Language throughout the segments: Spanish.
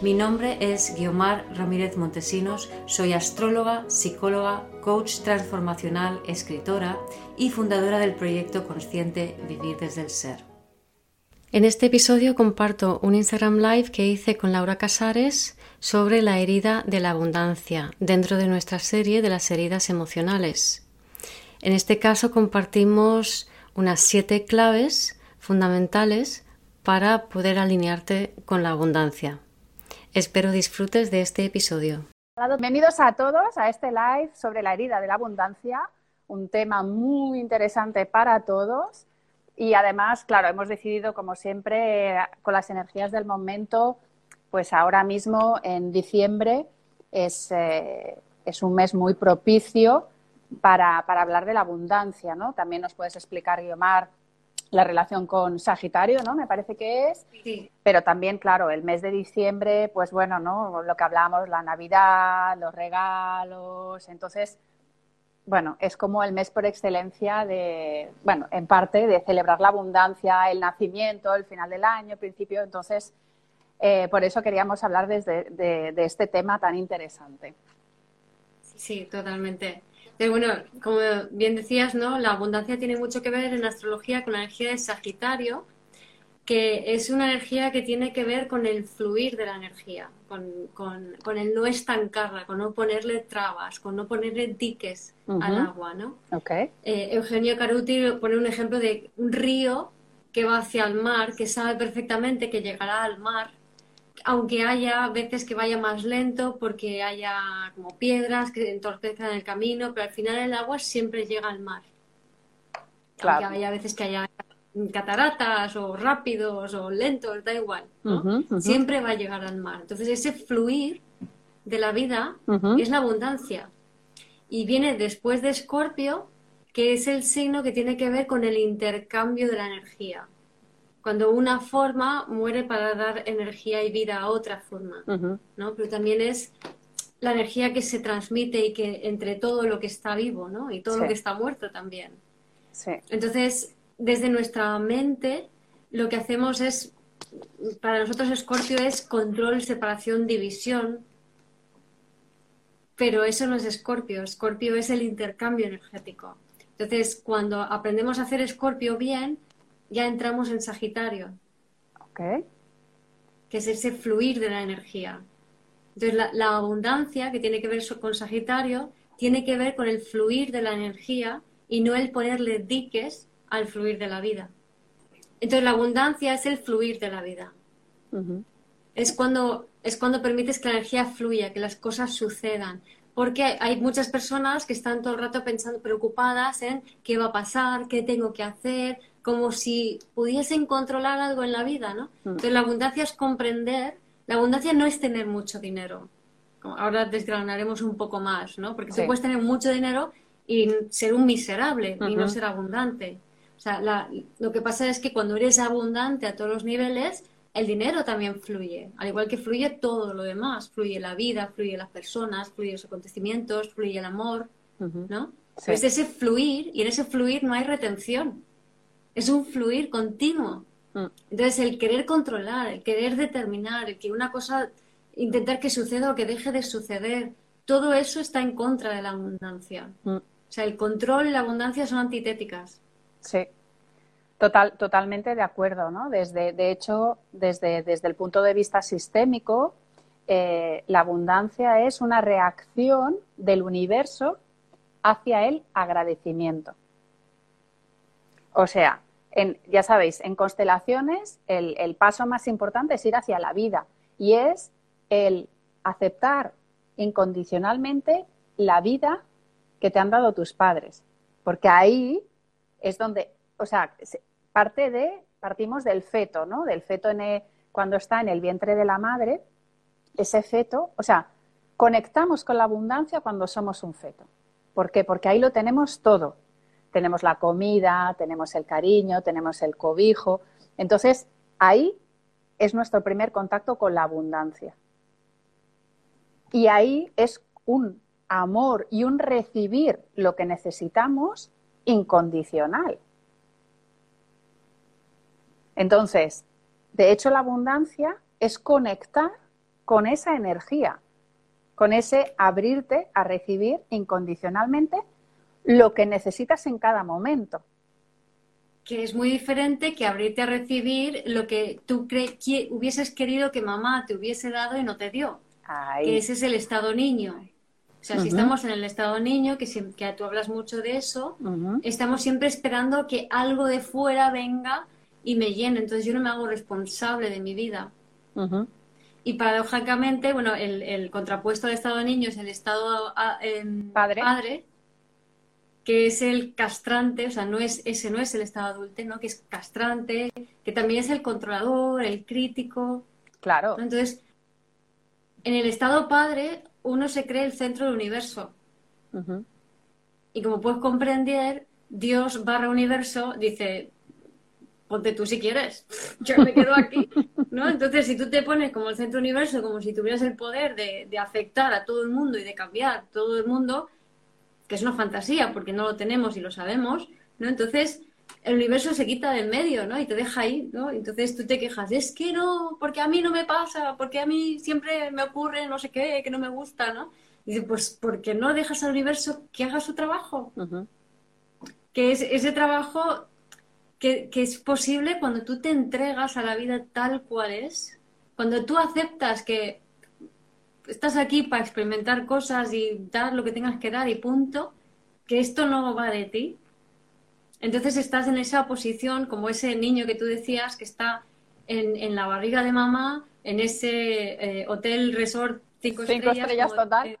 Mi nombre es Guiomar Ramírez Montesinos, soy astróloga, psicóloga, coach transformacional, escritora y fundadora del proyecto consciente Vivir desde el Ser. En este episodio comparto un Instagram Live que hice con Laura Casares sobre la herida de la abundancia dentro de nuestra serie de las heridas emocionales. En este caso compartimos unas siete claves fundamentales para poder alinearte con la abundancia. Espero disfrutes de este episodio. Bienvenidos a todos a este live sobre la herida de la abundancia, un tema muy interesante para todos y además, claro, hemos decidido, como siempre, con las energías del momento, pues ahora mismo en diciembre es, eh, es un mes muy propicio para, para, hablar de la abundancia, ¿no? También nos puedes explicar, Guiomar, la relación con Sagitario, ¿no? Me parece que es. Sí. Pero también, claro, el mes de diciembre, pues bueno, ¿no? Lo que hablamos, la Navidad, los regalos. Entonces, bueno, es como el mes por excelencia de, bueno, en parte de celebrar la abundancia, el nacimiento, el final del año, el principio. Entonces, eh, por eso queríamos hablar desde, de, de este tema tan interesante. Sí, totalmente. Pero bueno, como bien decías, ¿no? La abundancia tiene mucho que ver en astrología con la energía de Sagitario, que es una energía que tiene que ver con el fluir de la energía, con, con, el no estancarla, con no ponerle trabas, con no ponerle diques al agua, ¿no? Okay. Eh, Eugenio Caruti pone un ejemplo de un río que va hacia el mar, que sabe perfectamente que llegará al mar, aunque haya veces que vaya más lento porque haya como piedras que entorpezcan el camino, pero al final el agua siempre llega al mar. Claro. Aunque haya veces que haya cataratas o rápidos o lentos, da igual, siempre va a llegar al mar. Entonces ese fluir de la vida es la abundancia. Y viene después de Escorpio, que es el signo que tiene que ver con el intercambio de la energía cuando una forma muere para dar energía y vida a otra forma, ¿no? Pero también es la energía que se transmite y que entre todo lo que está vivo, ¿no? Y todo lo que está muerto también. Sí. Entonces, desde nuestra mente, lo que hacemos es, para nosotros Escorpio es control, separación, división, pero eso no es Escorpio, Escorpio es el intercambio energético. Entonces, cuando aprendemos a hacer Escorpio bien, ya entramos en Sagitario. Ok. Que es ese fluir de la energía. Entonces, la, abundancia que tiene que ver con Sagitario tiene que ver con el fluir de la energía y no el ponerle diques al fluir de la vida. Entonces, la abundancia es el fluir de la vida. es, cuando, es cuando permites que la energía fluya, que las cosas sucedan. Porque hay muchas personas que están todo el rato pensando, preocupadas en qué va a pasar, qué tengo que hacer, como si pudiesen controlar algo en la vida, ¿no? Mm. Entonces la abundancia es comprender, la abundancia no es tener mucho dinero. Ahora desgranaremos un poco más, ¿no? Porque tú puedes tener mucho dinero y ser un miserable y no ser abundante. O sea, lo que pasa es que cuando eres abundante a todos los niveles, el dinero también fluye, al igual que fluye todo lo demás, fluye la vida, fluye las personas, fluye los acontecimientos, fluye el amor, ¿no? Es ese fluir y en ese fluir no hay retención es un fluir continuo. Mm. Entonces, el querer controlar, el querer determinar, el que una cosa, intentar que suceda o que deje de suceder, todo eso está en contra de la abundancia. Mm. O sea, el control y la abundancia son antitéticas. Sí, Total, totalmente de acuerdo, ¿no? Desde, de hecho, desde, desde el punto de vista sistémico, eh, la abundancia es una reacción del universo hacia el agradecimiento. O sea, ya sabéis, en constelaciones el, paso más importante es ir hacia la vida y es el aceptar incondicionalmente la vida que te han dado tus padres. Porque ahí es donde, o sea, parte de, partimos del feto, ¿no? Del feto en cuando está en el vientre de la madre, ese feto, o sea, conectamos con la abundancia cuando somos un feto. ¿Por qué? Porque ahí lo tenemos todo. Tenemos la comida, tenemos el cariño, tenemos el cobijo. Entonces, ahí es nuestro primer contacto con la abundancia. Y ahí es un amor y un recibir lo que necesitamos incondicional. Entonces, de hecho, la abundancia es conectar con esa energía, con ese abrirte a recibir incondicionalmente lo que necesitas en cada momento. Que es muy diferente que abrirte a recibir lo que tú hubieses querido que mamá te hubiese dado y no te dio. Que ese es el estado niño. O sea, si estamos en el estado niño, que, que tú hablas mucho de eso, estamos siempre esperando que algo de fuera venga y me llene. Entonces yo no me hago responsable de mi vida. Y paradójicamente, bueno, el, contrapuesto del estado niño es el estado padre. padre. Que es el castrante, o sea, no es, ese no es el estado adulto, ¿no? Que es castrante, que también es el controlador, el crítico. Claro. Entonces, en el estado padre, uno se cree el centro del universo. Y como puedes comprender, Dios barra universo dice, ponte tú si quieres, yo me quedo aquí, ¿no? Entonces, si tú te pones como el centro universo, como si tuvieras el poder de, de, afectar a todo el mundo y de cambiar todo el mundo, que es una fantasía, porque no lo tenemos y lo sabemos, ¿no? Entonces, el universo se quita del medio, ¿no? Y te deja ahí, ¿no? Entonces tú te quejas, es que no, porque a mí no me pasa, porque a mí siempre me ocurre no sé qué, que no me gusta, ¿no? Y dice, pues, ¿por qué no dejas al universo que haga su trabajo? Que es ese trabajo que, es posible cuando tú te entregas a la vida tal cual es, cuando tú aceptas que estás aquí para experimentar cosas y dar lo que tengas que dar y punto, que esto no va de ti. Entonces estás en esa posición como ese niño que tú decías que está en, la barriga de mamá, en ese eh, hotel resort cinco, estrellas, total. Eh,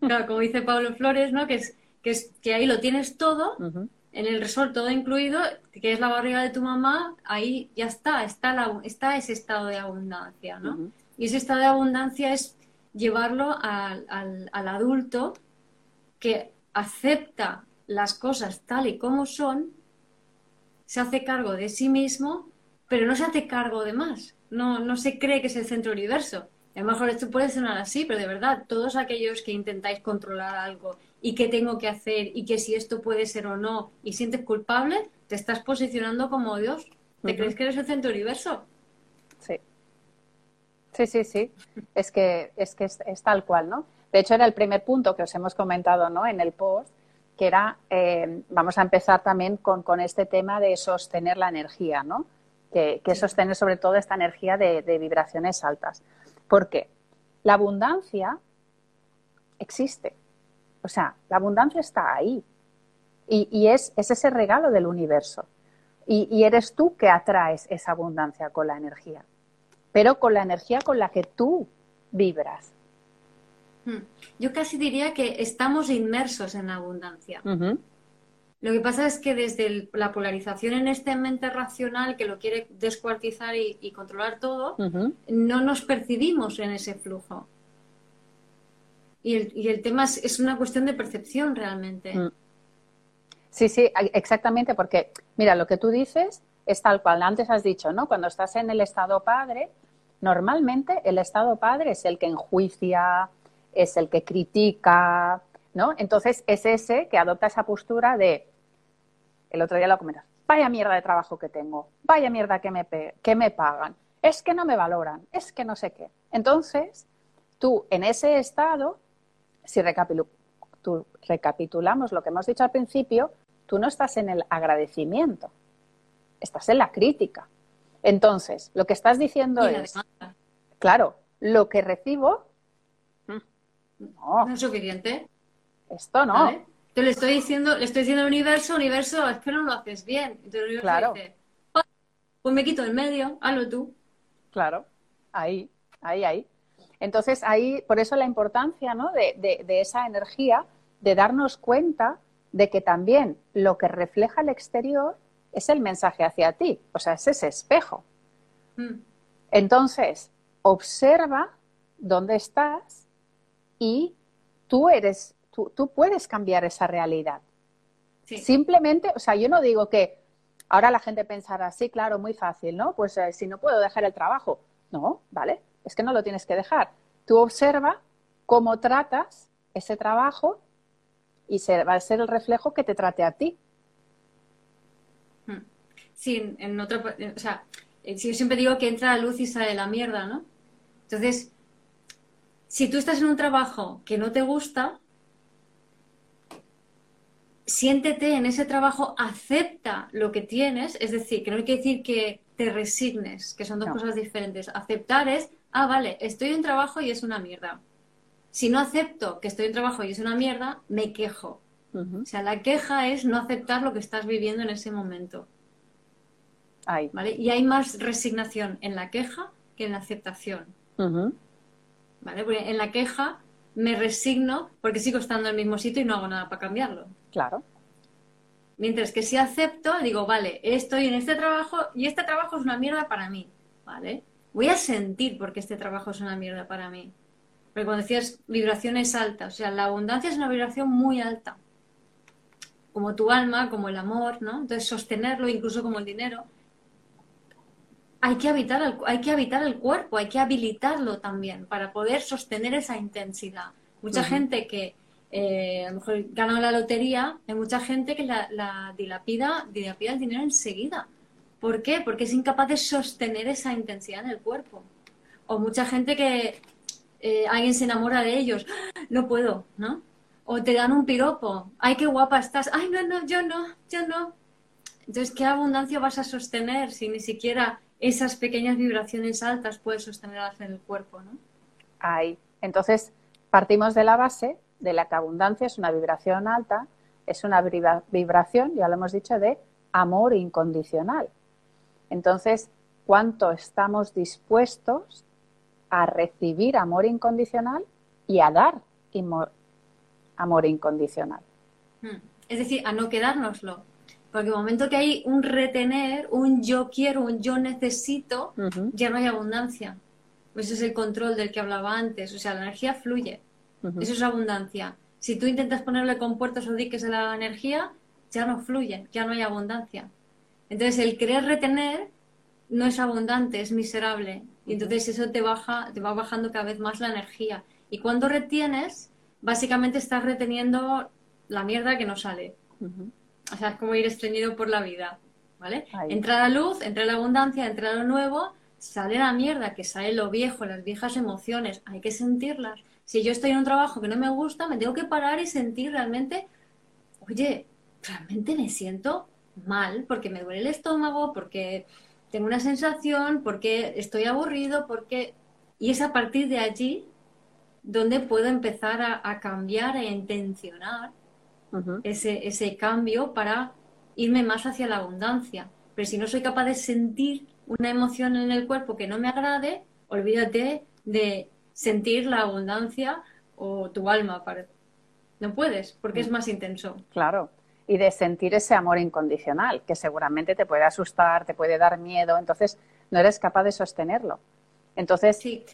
claro, como dice Pablo Flores, ¿no? Que es que, es, que ahí lo tienes todo en el resort todo incluido, que es la barriga de tu mamá, ahí ya está, está, la, está ese estado de abundancia, ¿no? Y ese estado de abundancia es llevarlo al, al, adulto que acepta las cosas tal y como son, se hace cargo de sí mismo, pero no se hace cargo de más. No, no se cree que es el centro universo. A lo mejor esto puede sonar así, pero de verdad, todos aquellos que intentáis controlar algo y qué tengo que hacer y que si esto puede ser o no y sientes culpable, te estás posicionando como Dios. ¿Te crees que eres el centro universo? Sí. Sí, sí, sí. Es que, es, que es, tal cual, ¿no? De hecho, era el primer punto que os hemos comentado ¿no? en el post, que era, eh, vamos a empezar también con, este tema de sostener la energía, ¿no? Que, que sostener sobre todo esta energía de, de vibraciones altas. ¿Por qué? La abundancia existe. O sea, la abundancia está ahí. Y, es, ese regalo del universo. Y, eres tú que atraes esa abundancia con la energía. Pero con la energía con la que tú vibras. Hmm. Yo casi diría que estamos inmersos en la abundancia. Lo que pasa es que desde la polarización en este mente racional que lo quiere descuartizar y, controlar todo, no nos percibimos en ese flujo. Y el, y el tema es, una cuestión de percepción realmente. Mm. Sí, sí, exactamente, porque mira, lo que tú dices es tal cual antes has dicho, ¿no? Cuando estás en el estado padre, normalmente el estado padre es el que enjuicia, es el que critica, ¿no? Entonces es ese que adopta esa postura de, el otro día lo comentas, vaya mierda de trabajo que tengo, vaya mierda que me, que me pagan, es que no me valoran, es que no sé qué. Entonces, tú en ese estado si recapitulamos lo que hemos dicho al principio, tú no estás en el agradecimiento, estás en la crítica. Entonces, lo que estás diciendo es, claro, lo que recibo, no, es suficiente. Esto no. Te le estoy diciendo, le estoy diciendo al universo, universo, es que no lo haces bien. Entonces el universo claro. dice, pues me quito el medio, hazlo tú. Claro, ahí, ahí, ahí. Entonces, ahí, por eso la importancia ¿no? de, esa energía, de darnos cuenta de que también lo que refleja el exterior es el mensaje hacia ti, o sea, es ese espejo. Mm. Entonces, observa dónde estás y tú eres, tú, tú puedes cambiar esa realidad. Simplemente, o sea, yo no digo que ahora la gente pensará, sí, claro, muy fácil, ¿no? Pues eh, si no puedo dejar el trabajo. No, ¿vale? Es que no lo tienes que dejar. Tú observa cómo tratas ese trabajo y se, va a ser el reflejo que te trate a ti. Hmm. Sí, en otro, o sea, eh, yo siempre digo que entra la luz y sale la mierda, ¿no? Entonces, si tú estás en un trabajo que no te gusta, siéntete en ese trabajo, acepta lo que tienes, es decir, que no hay que decir que te resignes, que son dos cosas diferentes. Aceptar es, ah, vale, estoy en trabajo y es una mierda. Si no acepto que estoy en trabajo y es una mierda, me quejo. O sea, la queja es no aceptar lo que estás viviendo en ese momento. ¿Vale? Y hay más resignación en la queja que en la aceptación. ¿Vale? Porque en la queja me resigno porque sigo estando en el mismo sitio y no hago nada para cambiarlo. Claro. Mientras que si acepto, digo, vale, estoy en este trabajo y este trabajo es una mierda para mí, ¿vale? Voy a sentir porque este trabajo es una mierda para mí. Porque cuando decías vibraciones altas, o sea, la abundancia es una vibración muy alta. Como tu alma, como el amor, ¿no? Entonces, sostenerlo, incluso como el dinero, hay que habitar el, hay que habitar el cuerpo, hay que habilitarlo también para poder sostener esa intensidad. Mucha gente que eh, a lo mejor gana la lotería, hay mucha gente que la, dilapida, dilapida el dinero enseguida. ¿Por qué? Porque es incapaz de sostener esa intensidad en el cuerpo. O mucha gente que eh, alguien se enamora de ellos, ¡Ah! no puedo, ¿no? O te dan un piropo, ay, qué guapa estás, ay, no, no, yo no, yo no. Entonces, ¿qué abundancia vas a sostener si ni siquiera esas pequeñas vibraciones altas puedes sostenerlas en el cuerpo, ¿no? Ahí. Entonces, partimos de la base de la que abundancia es una vibración alta, es una vibración, ya lo hemos dicho, de amor incondicional. Entonces, ¿cuánto estamos dispuestos a recibir amor incondicional y a dar amor incondicional? Hmm. Es decir, a no quedárnoslo. Porque el momento que hay un retener, un yo quiero, un yo necesito, ya no hay abundancia. Eso es el control del que hablaba antes. O sea, la energía fluye. Eso es abundancia. Si tú intentas ponerle compuertas o diques a la energía, ya no fluye, ya no hay abundancia. Entonces, el querer retener no es abundante, es miserable. Y entonces eso te baja, te va bajando cada vez más la energía. Y cuando retienes, básicamente estás reteniendo la mierda que no sale. O sea, es como ir estreñido por la vida, ¿vale? Entra la luz, entra la abundancia, entra lo nuevo, sale la mierda, que sale lo viejo, las viejas emociones, hay que sentirlas. Si yo estoy en un trabajo que no me gusta, me tengo que parar y sentir realmente, oye, realmente me siento mal porque me duele el estómago, porque tengo una sensación, porque estoy aburrido, porque... Y es a partir de allí donde puedo empezar a, a cambiar e intencionar ese, ese cambio para irme más hacia la abundancia. Pero si no soy capaz de sentir una emoción en el cuerpo que no me agrade, olvídate de sentir la abundancia o tu alma. No puedes, porque es mm. más intenso. Claro, y de sentir ese amor incondicional, que seguramente te puede asustar, te puede dar miedo, entonces no eres capaz de sostenerlo. Entonces, sí.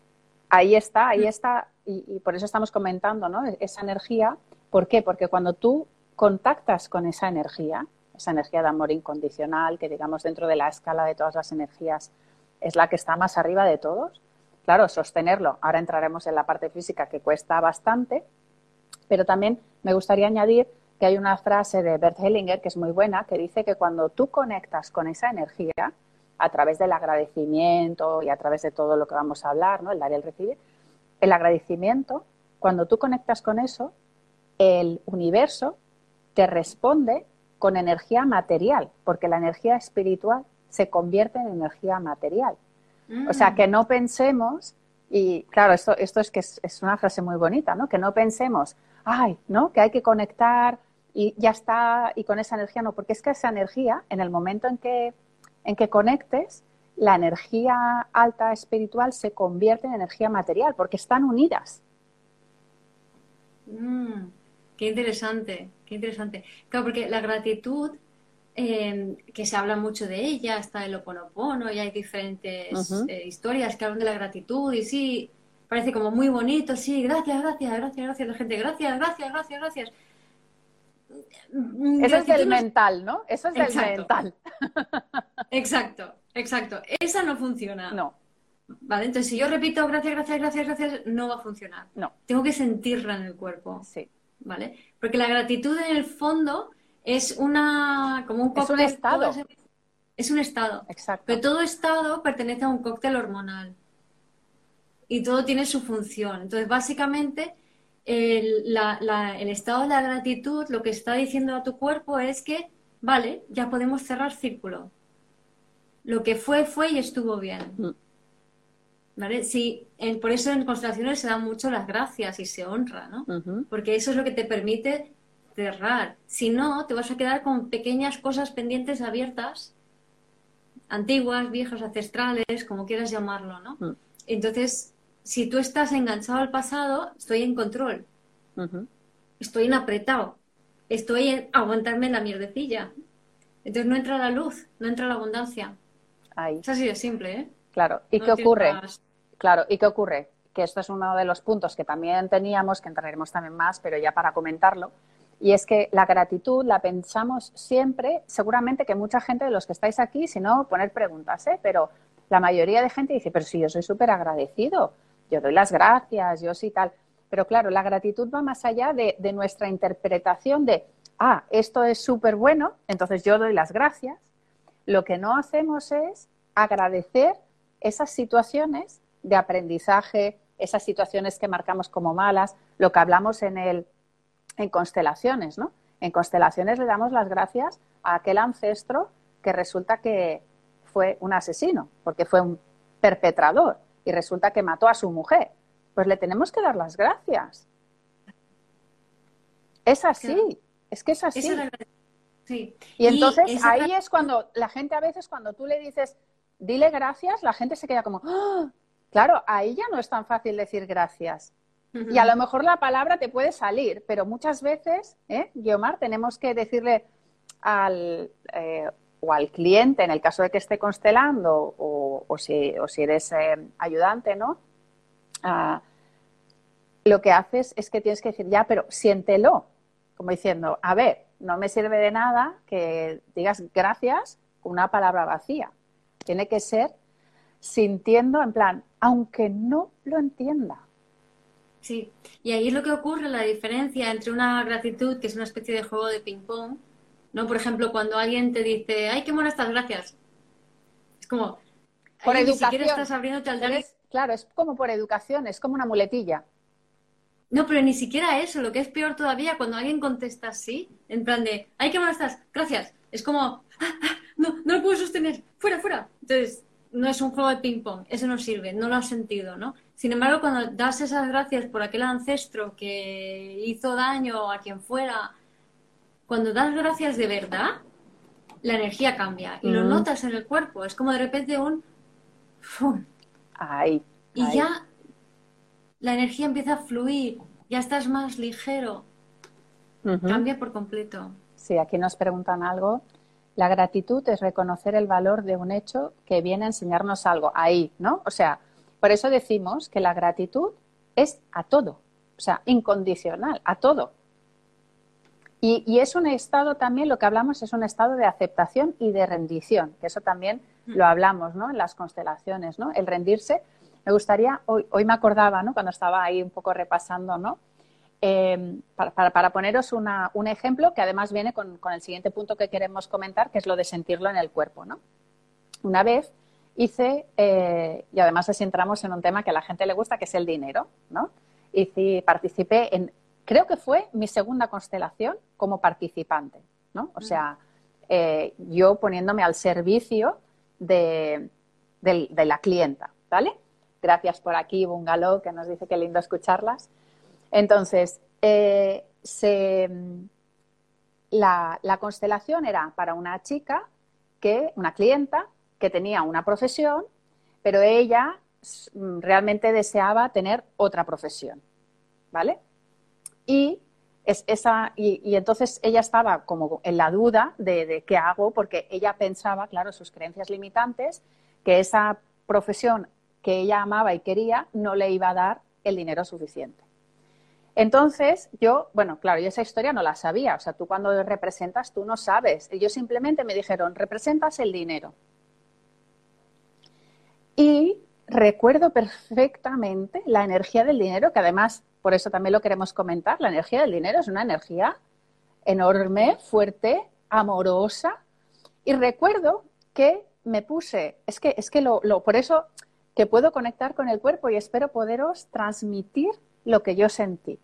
ahí está, ahí mm. está, y, por eso estamos comentando, ¿no? Esa energía ¿Por qué? Porque cuando tú contactas con esa energía, esa energía de amor incondicional, que digamos dentro de la escala de todas las energías es la que está más arriba de todos, claro, sostenerlo, ahora entraremos en la parte física que cuesta bastante, pero también me gustaría añadir que hay una frase de Bert Hellinger que es muy buena, que dice que cuando tú conectas con esa energía, a través del agradecimiento y a través de todo lo que vamos a hablar, ¿no? el dar y el recibir, el agradecimiento, cuando tú conectas con eso, el universo te responde con energía material, porque la energía espiritual se convierte en energía material. O sea, que no pensemos, y claro, esto, esto es que es, una frase muy bonita, ¿no? Que no pensemos, ay, ¿no? Que hay que conectar y ya está, y con esa energía no, porque es que esa energía, en el momento en que, en que conectes, la energía alta espiritual se convierte en energía material, porque están unidas. Mm. Qué interesante, qué interesante. Claro, porque la gratitud, em, que se habla mucho de ella, está el Oponopono y hay diferentes eh, historias que hablan de la gratitud y sí, parece como muy bonito, sí, gracias, gracias, gracias, gracias, la gente, gracias, gracias, gracias, gracias. Eso es del mental, ¿no? Eso es del mental. Exacto, exacto. Esa no funciona. No. Vale, entonces si yo repito gracias, gracias, gracias, gracias, no va a funcionar. No. Tengo que sentirla en el cuerpo. Sí. ¿Vale? Porque la gratitud en el fondo es una como un cóctel. Es un estado. Es un estado. Exacto. Pero todo estado pertenece a un cóctel hormonal. Y todo tiene su función. Entonces, básicamente, el, el estado de la gratitud lo que está diciendo a tu cuerpo es que, vale, ya podemos cerrar círculo. Lo que fue, fue y estuvo bien. Mm. ¿Vale? Sí, por eso en constelaciones se dan mucho las gracias y se honra, ¿no? Porque eso es lo que te permite cerrar. Si no, te vas a quedar con pequeñas cosas pendientes abiertas, antiguas, viejas, ancestrales, como quieras llamarlo, ¿no? Mm. Entonces, si tú estás enganchado al pasado, estoy en control. Estoy en apretado. Estoy en aguantarme la mierdecilla. Entonces no entra la luz, no entra la abundancia. Ahí. Es así de simple, ¿eh? Claro. ¿Y qué ocurre? Claro. ¿Y qué ocurre? Que esto es uno de los puntos que también teníamos, que entraremos también más, pero ya para comentarlo. Y es que la gratitud la pensamos siempre, seguramente que mucha gente de los que estáis aquí, si no, poner preguntas, ¿eh? Pero la mayoría de gente dice, pero si yo soy súper agradecido, yo doy las gracias, yo sí tal. Pero claro, la gratitud va más allá de, nuestra interpretación de, ah, esto es súper bueno, entonces yo doy las gracias. Lo que no hacemos es agradecer esas situaciones de aprendizaje, esas situaciones que marcamos como malas, lo que hablamos en, el, en constelaciones, ¿no? En constelaciones le damos las gracias a aquel ancestro que resulta que fue un asesino, porque fue un perpetrador y resulta que mató a su mujer. Pues le tenemos que dar las gracias. Es así, es que es así. Sí. Y entonces ahí es cuando la gente a veces, cuando tú le dices, dile gracias, la gente se queda como, ¡Ah!". claro, ahí ya no es tan fácil decir gracias. Y a lo mejor la palabra te puede salir, pero muchas veces, ¿eh, Guiomar, tenemos que decirle al, eh, o al cliente, en el caso de que esté constelando, o, si, eres eh, ayudante, ¿no? Ah, lo que haces es que tienes que decir, ya, pero siéntelo, como diciendo, a ver, no me sirve de nada que digas gracias con una palabra vacía. Tiene que ser sintiendo en plan, aunque no lo entienda. Sí, y ahí es lo que ocurre, la diferencia entre una gratitud, que es una especie de juego de ping-pong, ¿no? Por ejemplo, cuando alguien te dice, ay, qué buenas estás, gracias. Es como, por educación. estás abriéndote al dar... Claro, es como por educación, es como una muletilla. No, pero ni siquiera eso, lo que es peor todavía, cuando alguien contesta así, en plan de, ay, qué buenas estás, gracias. Es como, ah, ah, no, no lo puedo sostener, fuera, fuera. Entonces, no es un juego de ping-pong, eso no sirve, no lo has sentido, ¿no? Sin embargo, cuando das esas gracias por aquel ancestro que hizo daño a quien fuera, cuando das gracias de verdad, la energía cambia y lo mm. notas en el cuerpo. Es como de repente un... Ay, y ya la energía empieza a fluir, ya estás más ligero. Cambia por completo. Sí, aquí nos preguntan algo. La gratitud es reconocer el valor de un hecho que viene a enseñarnos algo. Ahí, ¿no? O sea, por eso decimos que la gratitud es a todo, o sea, incondicional, a todo. Y, es un estado también, lo que hablamos es un estado de aceptación y de rendición, que eso también mm. lo hablamos ¿no? en las constelaciones, ¿no? El rendirse. Me gustaría, hoy, hoy me acordaba, ¿no? cuando estaba ahí un poco repasando, ¿no? Em, para, poneros un ejemplo que además viene con, el siguiente punto que queremos comentar, que es lo de sentirlo en el cuerpo. ¿no? Una vez hice, eh, y además así entramos en un tema que a la gente le gusta, que es el dinero. ¿no? Y participé en creo que fue mi segunda constelación como participante, ¿no? O sea, eh, yo poniéndome al servicio de, la clienta, ¿vale? Gracias por aquí, Bungalow, que nos dice que lindo escucharlas. Entonces, eh, la, la, constelación era para una chica, que, una clienta, que tenía una profesión, pero ella mm, realmente deseaba tener otra profesión, ¿vale? Y, es esa, y, entonces ella estaba como en la duda de, qué hago, porque ella pensaba, claro, sus creencias limitantes, que esa profesión que ella amaba y quería, no le iba a dar el dinero suficiente. Entonces, yo, bueno, claro, yo esa historia no la sabía. O sea, tú cuando representas, tú no sabes. Ellos simplemente me dijeron, representas el dinero. Y recuerdo perfectamente la energía del dinero, que además, por eso también lo queremos comentar, la energía del dinero es una energía enorme, fuerte, amorosa. Y recuerdo que me puse, es que, es que lo, por eso que puedo conectar con el cuerpo y espero poderos transmitir lo que yo sentí.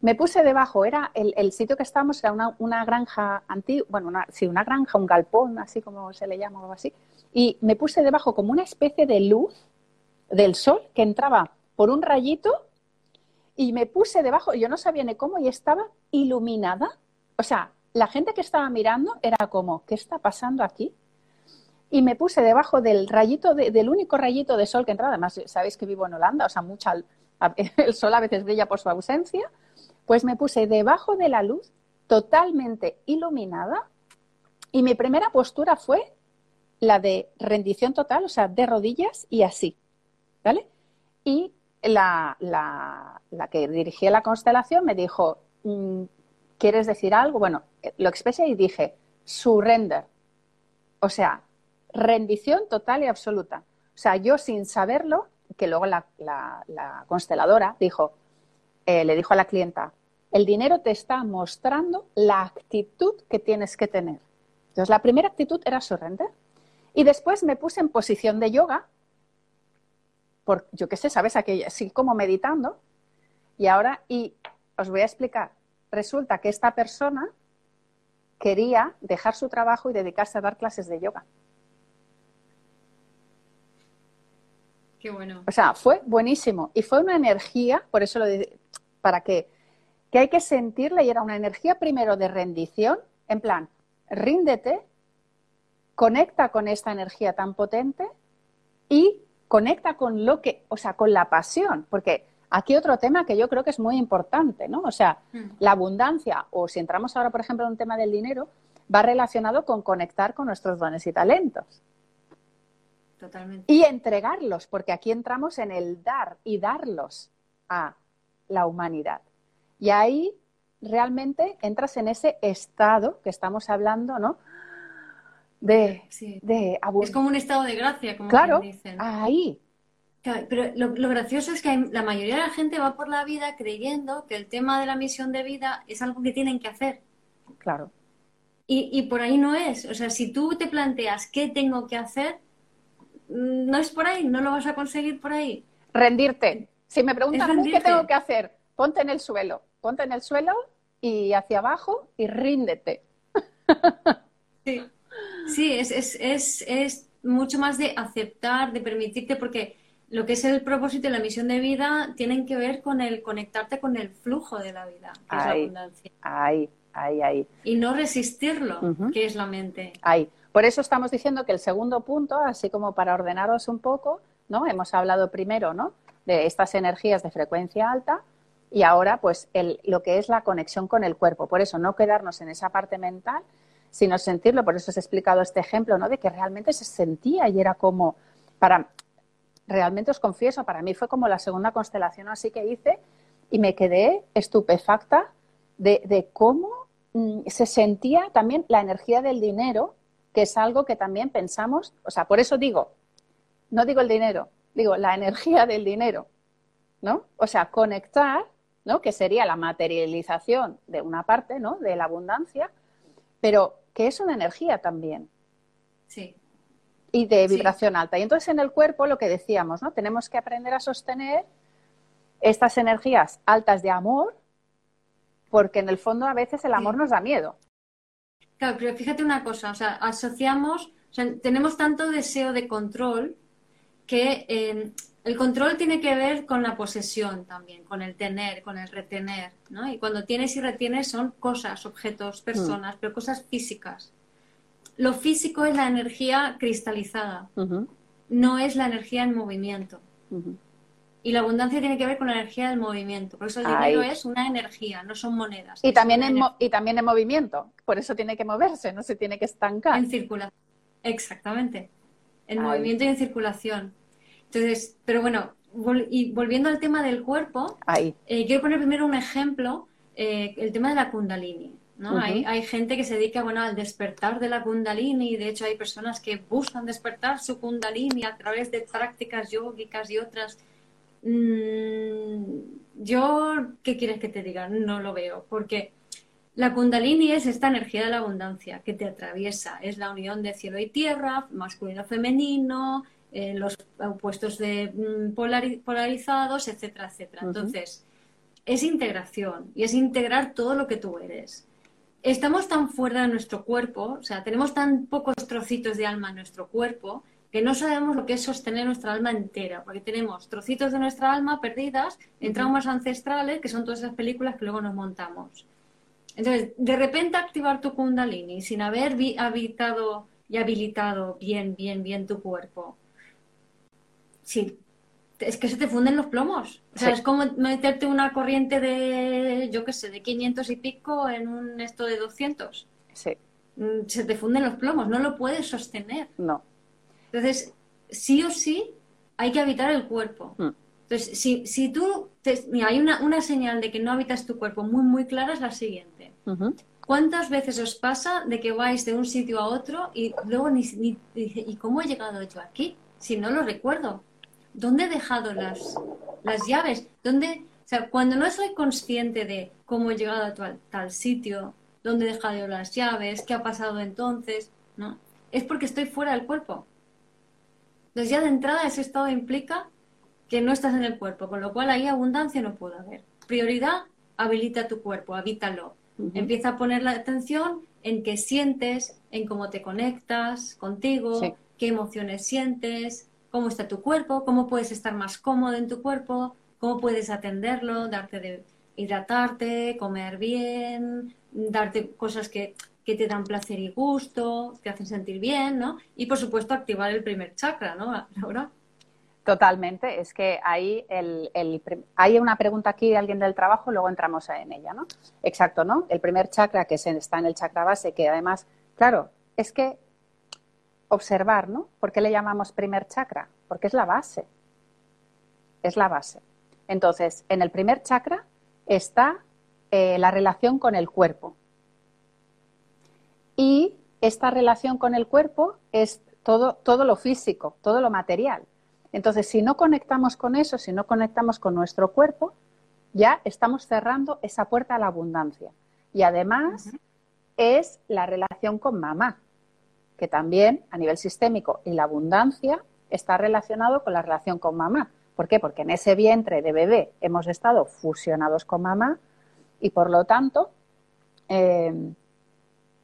Me puse debajo, era el, sitio que estábamos, era una, granja antigua, bueno, una, sí, una granja, un galpón, así como se le llama o algo así, y me puse debajo como una especie de luz del sol que entraba por un rayito y me puse debajo, yo no sabía ni cómo, y estaba iluminada. O sea, la gente que estaba mirando era como, ¿qué está pasando aquí? Y me puse debajo del rayito, del único rayito de sol que entraba. Además, sabéis que vivo en Holanda, o sea, mucha, el sol a veces brilla por su ausencia. Pues me puse debajo de la luz, totalmente iluminada, y mi primera postura fue la de rendición total, o sea, de rodillas y así, ¿vale? Y la, que dirigía la constelación me dijo, mm, ¿quieres decir algo? Bueno, lo expresé y dije, surrender. O sea, rendición total y absoluta. O sea, yo sin saberlo, que luego la, consteladora dijo, eh, le dijo a la clienta, el dinero te está mostrando la actitud que tienes que tener. Entonces, la primera actitud era surrender. Y después me puse en posición de yoga, por, yo qué sé, ¿sabes? Aquella, así como meditando. Y ahora, y os voy a explicar, resulta que esta persona quería dejar su trabajo y dedicarse a dar clases de yoga. Qué bueno. O sea, fue buenísimo. Y fue una energía, por eso lo de, para que, que hay que sentirla y era una energía primero de rendición, en plan, ríndete, conecta con esta energía tan potente y conecta con lo que, o sea, con la pasión, porque aquí otro tema que yo creo que es muy importante, ¿no? O sea, mm. la abundancia, o si entramos ahora, por ejemplo, en un tema del dinero, va relacionado con conectar con nuestros dones y talentos. Y entregarlos, porque aquí entramos en el dar y darlos a la humanidad. Y ahí realmente entras en ese estado que estamos hablando, ¿no? De, de Es como un estado de gracia, como claro, dicen. Ahí. pero lo, gracioso es que la mayoría de la gente va por la vida creyendo que el tema de la misión de vida es algo que tienen que hacer. Claro. Y, y por ahí no es. O sea, si tú te planteas qué tengo que hacer, no es por ahí, no lo vas a conseguir por ahí. Rendirte. Si me preguntan qué tengo que hacer, ponte en el suelo, ponte en el suelo y hacia abajo y ríndete. Sí, sí es, es, es, mucho más de aceptar, de permitirte, porque lo que es el propósito y la misión de vida tienen que ver con el conectarte con el flujo de la vida, que es la abundancia. Ahí, ahí, ahí. Y no resistirlo, que es la mente. Ahí. Por eso estamos diciendo que el segundo punto, así como para ordenaros un poco, ¿no? Hemos hablado primero, ¿no? De estas energías de frecuencia alta y ahora, pues, lo que es la conexión con el cuerpo. Por eso, no quedarnos en esa parte mental, sino sentirlo. Por eso os he explicado este ejemplo, ¿no? De que realmente se sentía y era como, para, realmente os confieso, para mí fue como la segunda constelación así que hice y me quedé estupefacta de, de cómo mm, se sentía también la energía del dinero que es algo que también pensamos, o sea, por eso digo, no digo el dinero, digo la energía del dinero, ¿no? O sea, conectar, ¿no? Que sería la materialización de una parte, ¿no? De la abundancia, pero que es una energía también. Sí. Y de vibración alta. Y entonces en el cuerpo, lo que decíamos, ¿no? Tenemos que aprender a sostener estas energías altas de amor, porque en el fondo a veces el amor nos da miedo. Claro, pero fíjate una cosa, o sea, asociamos, o sea, tenemos tanto deseo de control que em, el control tiene que ver con la posesión también, con el tener, con el retener, ¿no? Y cuando tienes y retienes son cosas, objetos, mm. personas, pero cosas físicas. Lo físico es la energía cristalizada, no es la energía en movimiento. Y la abundancia tiene que ver con la energía del movimiento. Por eso el dinero es una energía, no son monedas. Y también, en y también en movimiento. Por eso tiene que moverse, no se tiene que estancar. En circulación. Exactamente. En movimiento y en circulación. Entonces, pero bueno, y volviendo al tema del cuerpo. Eh, quiero poner primero un ejemplo, eh, el tema de la kundalini. ¿no? hay, hay, gente que se dedica bueno, al despertar de la kundalini y de hecho hay personas que buscan despertar su kundalini a través de prácticas yógicas y otras. Mm, yo, ¿qué quieres que te diga? No lo veo, porque la kundalini es esta energía de la abundancia que te atraviesa, es la unión de cielo y tierra, masculino, femenino, eh, los opuestos de, mm, polarizados, etcétera, etcétera. Entonces, es integración y es integrar todo lo que tú eres. Estamos tan fuera de nuestro cuerpo, o sea, tenemos tan pocos trocitos de alma en nuestro cuerpo que no sabemos lo que es sostener nuestra alma entera, porque tenemos trocitos de nuestra alma perdidas en traumas ancestrales, que son todas esas películas que luego nos montamos. Entonces, de repente activar tu kundalini sin haber habitado y habilitado bien, bien, bien tu cuerpo, sí, es que se te funden los plomos. O sea, es como meterte una corriente de, yo qué sé, de 500 y pico en un esto de 200. Sí. Mm, se te funden los plomos, no lo puedes sostener. No. Entonces, sí o sí, hay que habitar el cuerpo. Mm. Entonces, si, si tú, mira, hay una, una, señal de que no habitas tu cuerpo muy, muy clara, es la siguiente. ¿Cuántas veces os pasa de que vais de un sitio a otro y luego ni, ni, ¿y cómo he llegado yo aquí? Si no lo recuerdo. ¿dónde he dejado las, las llaves? ¿Dónde, o sea, cuando no soy consciente de cómo he llegado a tal, tal sitio, dónde he dejado las llaves, qué ha pasado entonces, ¿no? Es porque estoy fuera del cuerpo. Entonces ya de entrada ese estado implica que no estás en el cuerpo, con lo cual ahí abundancia no puede haber. Prioridad, habilita tu cuerpo, habítalo. Empieza a poner la atención en qué sientes, en cómo te conectas contigo, qué emociones sientes, cómo está tu cuerpo, cómo puedes estar más cómodo en tu cuerpo, cómo puedes atenderlo, darte de hidratarte, comer bien, darte cosas que, te dan placer y gusto, te hacen sentir bien, ¿no? Y por supuesto activar el primer chakra, ¿no, Laura? Totalmente, es que ahí el, hay una pregunta aquí de alguien del trabajo, luego entramos en ella, ¿no? Exacto, ¿no? El primer chakra que está en el chakra base, que además, claro, es que observar, ¿no? ¿Por qué le llamamos primer chakra? Porque es la base. Es la base. Entonces, en el primer chakra está eh, la relación con el cuerpo. Y esta relación con el cuerpo es todo, todo lo físico, todo lo material. Entonces, si no conectamos con eso, si no conectamos con nuestro cuerpo, ya estamos cerrando esa puerta a la abundancia. Y además es la relación con mamá que también a nivel sistémico y la abundancia está relacionado con la relación con mamá. ¿Por qué? Porque en ese vientre de bebé hemos estado fusionados con mamá y por lo tanto, em,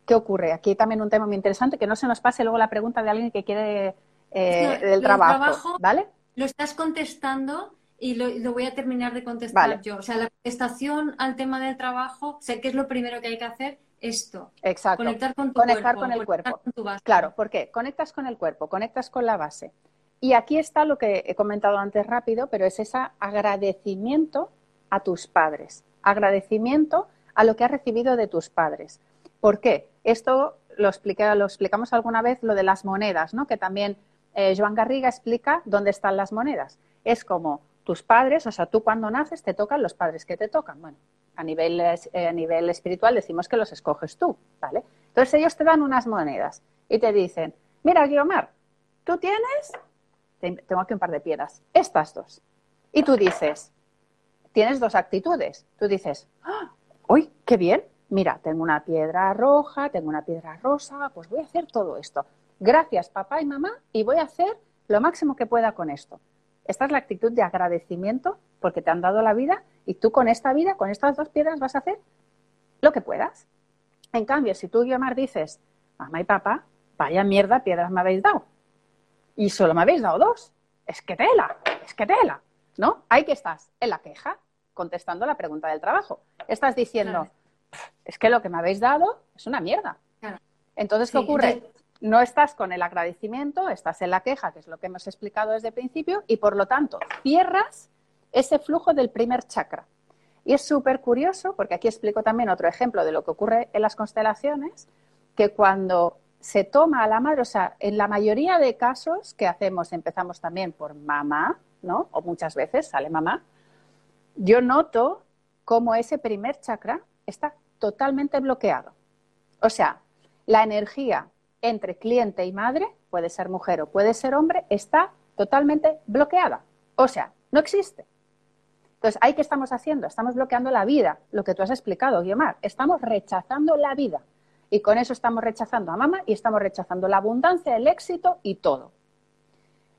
¿qué ocurre? Aquí también un tema muy interesante, que no se nos pase luego la pregunta de alguien que quiere eh, del trabajo, ¿vale? Lo estás contestando y lo, voy a terminar de contestar yo. O sea, la contestación al tema del trabajo, sé que es lo primero que hay que hacer, esto. Exacto. Conectar con tu Conectar con el cuerpo. Claro, ¿por qué? Conectas con el cuerpo, conectas con la base. Y aquí está lo que he comentado antes rápido, pero es ese agradecimiento a tus padres, agradecimiento a lo que has recibido de tus padres. ¿Por qué? Esto lo, lo explicamos alguna vez, lo de las monedas, ¿no? Que también eh, Joan Garriga explica dónde están las monedas. Es como tus padres, o sea, tú cuando naces te tocan los padres que te tocan. Bueno, a nivel, eh, a nivel espiritual decimos que los escoges tú, ¿vale? Entonces ellos te dan unas monedas y te dicen, mira, Guiomar, tú tienes, tengo aquí un par de piedras, estas dos. Y tú dices, tienes dos actitudes. Tú dices, ¡Ah! ¡uy, qué bien! Mira, tengo una piedra roja, tengo una piedra rosa, pues voy a hacer todo esto. Gracias, papá y mamá, y voy a hacer lo máximo que pueda con esto. Esta es la actitud de agradecimiento porque te han dado la vida y tú con esta vida, con estas dos piedras, vas a hacer lo que puedas. En cambio, si tú, Guiomar, dices, mamá y papá, vaya mierda, piedras me habéis dado. Y solo me habéis dado dos. Es que tela, es que tela. ¿No? Ahí que estás, en la queja, contestando la pregunta del trabajo. Estás diciendo, es que lo que me habéis dado es una mierda. Entonces, ¿qué ocurre? no estás con el agradecimiento, estás en la queja, que es lo que hemos explicado desde el principio, y por lo tanto cierras ese flujo del primer chakra. Y es súper curioso, porque aquí explico también otro ejemplo de lo que ocurre en las constelaciones, que cuando se toma a la madre, o sea, en la mayoría de casos que hacemos, empezamos también por mamá, ¿no? O muchas veces sale mamá, yo noto cómo ese primer chakra está totalmente bloqueado. O sea, la energía entre cliente y madre, puede ser mujer o puede ser hombre, está totalmente bloqueada. O sea, no existe. Entonces, ¿ahí qué estamos haciendo? Estamos bloqueando la vida, lo que tú has explicado, Guiomar. Estamos rechazando la vida. Y con eso estamos rechazando a mamá y estamos rechazando la abundancia, el éxito y todo.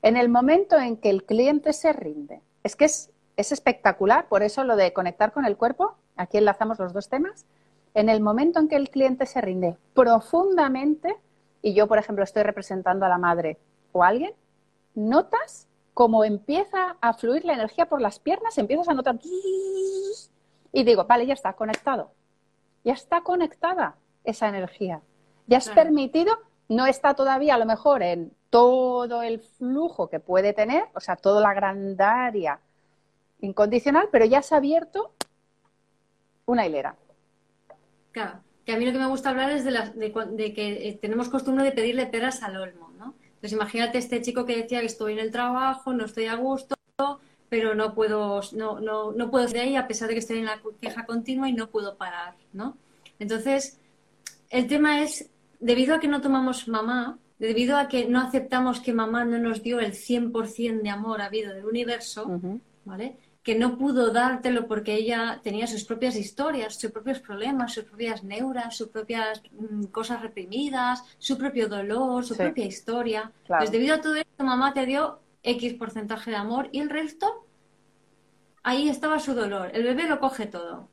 En el momento en que el cliente se rinde, es que es, es espectacular, por eso lo de conectar con el cuerpo, aquí enlazamos los dos temas, en el momento en que el cliente se rinde profundamente, y yo, por ejemplo, estoy representando a la madre o a alguien, notas cómo empieza a fluir la energía por las piernas, empiezas a notar y digo, vale, ya está conectado, ya está conectada esa energía, ya has permitido, no está todavía a lo mejor en todo el flujo que puede tener, o sea, toda la grandaria incondicional, pero ya se ha abierto una hilera. Claro, que a mí lo que me gusta hablar es de, de, que eh, tenemos costumbre de pedirle peras al olmo, ¿no? Entonces imagínate este chico que decía que estoy en el trabajo, no estoy a gusto, pero no puedo, no, no, no puedo de ahí a pesar de que estoy en la queja continua y no puedo parar, ¿no? Entonces, el tema es, debido a que no tomamos mamá, debido a que no aceptamos que mamá no nos dio el 100% de amor habido del universo, ¿vale? Que no pudo dártelo porque ella tenía sus propias historias, sus propios problemas, sus propias neuras, sus propias mm, cosas reprimidas, su propio dolor, su propia historia. Pues debido a todo esto, mamá te dio X porcentaje de amor y el resto, ahí estaba su dolor. El bebé lo coge todo.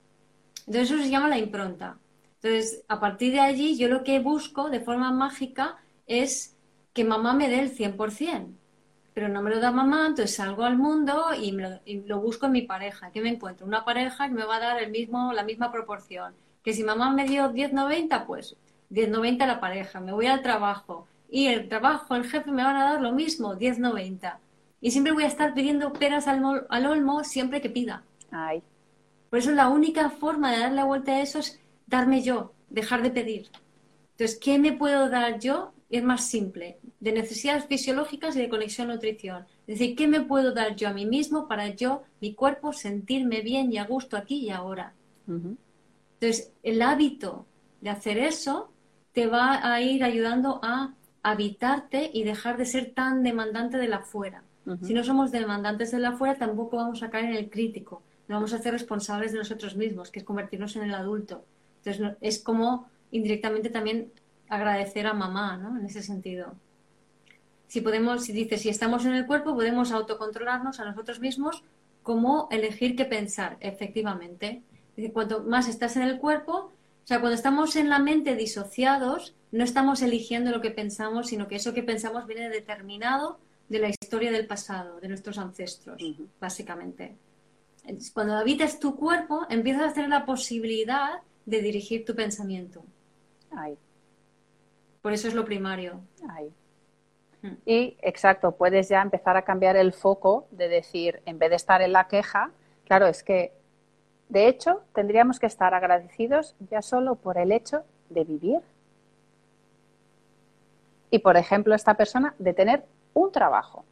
Entonces eso se llama la impronta. Entonces, a partir de allí, yo lo que busco de forma mágica es que mamá me dé el 100% pero no me lo da mamá, entonces salgo al mundo y, lo, busco en mi pareja. ¿Qué me encuentro? Una pareja que me va a dar el mismo, la misma proporción. Que si mamá me dio 10-90, pues 10-90 la pareja. Me voy al trabajo y el trabajo, el jefe me van a dar lo mismo, 10-90. Y siempre voy a estar pidiendo peras al, al olmo siempre que pida. Ay. Por eso la única forma de darle vuelta a eso es darme yo, dejar de pedir. Entonces, ¿qué me puedo dar yo es más simple, de necesidades fisiológicas y de conexión nutrición. Es decir, ¿qué me puedo dar yo a mí mismo para yo, mi cuerpo, sentirme bien y a gusto aquí y ahora? Entonces, el hábito de hacer eso te va a ir ayudando a habitarte y dejar de ser tan demandante de la afuera. Si no somos demandantes de la afuera, tampoco vamos a caer en el crítico. No vamos a ser responsables de nosotros mismos, que es convertirnos en el adulto. Entonces, es como indirectamente también agradecer a mamá, ¿no? En ese sentido. Si podemos, si dices, si estamos en el cuerpo, podemos autocontrolarnos a nosotros mismos cómo elegir qué pensar, efectivamente. cuanto más estás en el cuerpo, o sea, cuando estamos en la mente disociados, no estamos eligiendo lo que pensamos, sino que eso que pensamos viene determinado de la historia del pasado, de nuestros ancestros, básicamente. Cuando habitas tu cuerpo, empiezas a tener la posibilidad de dirigir tu pensamiento. Ay. Por eso es lo primario. Hmm. Y exacto, puedes ya empezar a cambiar el foco de decir, en vez de estar en la queja, claro, es que de hecho tendríamos que estar agradecidos ya solo por el hecho de vivir. Y por ejemplo, esta persona de tener un trabajo.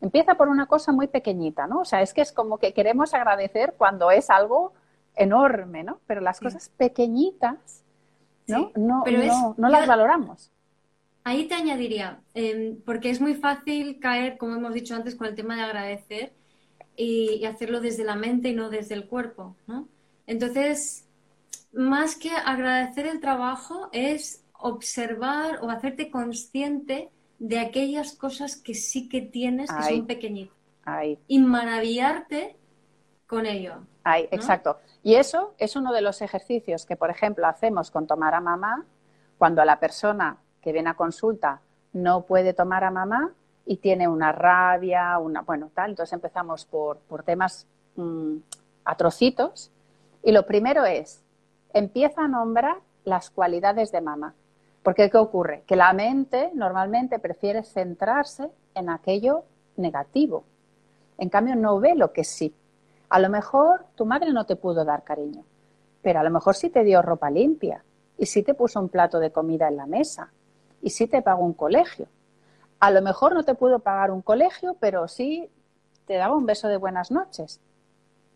Empieza por una cosa muy pequeñita, ¿no? O sea, es que es como que queremos agradecer cuando es algo enorme, ¿no? Pero las cosas pequeñitas, ¿no? No, no, no las valoramos. Ahí te añadiría, em, porque es muy fácil caer, como hemos dicho antes, con el tema de agradecer y, hacerlo desde la mente y no desde el cuerpo, ¿no? Entonces, más que agradecer el trabajo es observar o hacerte consciente de aquellas cosas que sí que tienes que son pequeñitas. Y maravillarte con ello. Ay, exacto. Y eso es uno de los ejercicios que, por ejemplo, hacemos con tomar a mamá cuando la persona que viene a consulta no puede tomar a mamá y tiene una rabia, una, bueno, tal. Entonces empezamos por, temas mm, a trocitos. Y lo primero es, empieza a nombrar las cualidades de mamá. Porque ¿qué ocurre? Que la mente normalmente prefiere centrarse en aquello negativo. En cambio, no ve lo que sí. A lo mejor tu madre no te pudo dar cariño, pero a lo mejor sí te dio ropa limpia y sí te puso un plato de comida en la mesa y sí te pago un colegio. A lo mejor no te puedo pagar un colegio, pero sí te daba un beso de buenas noches.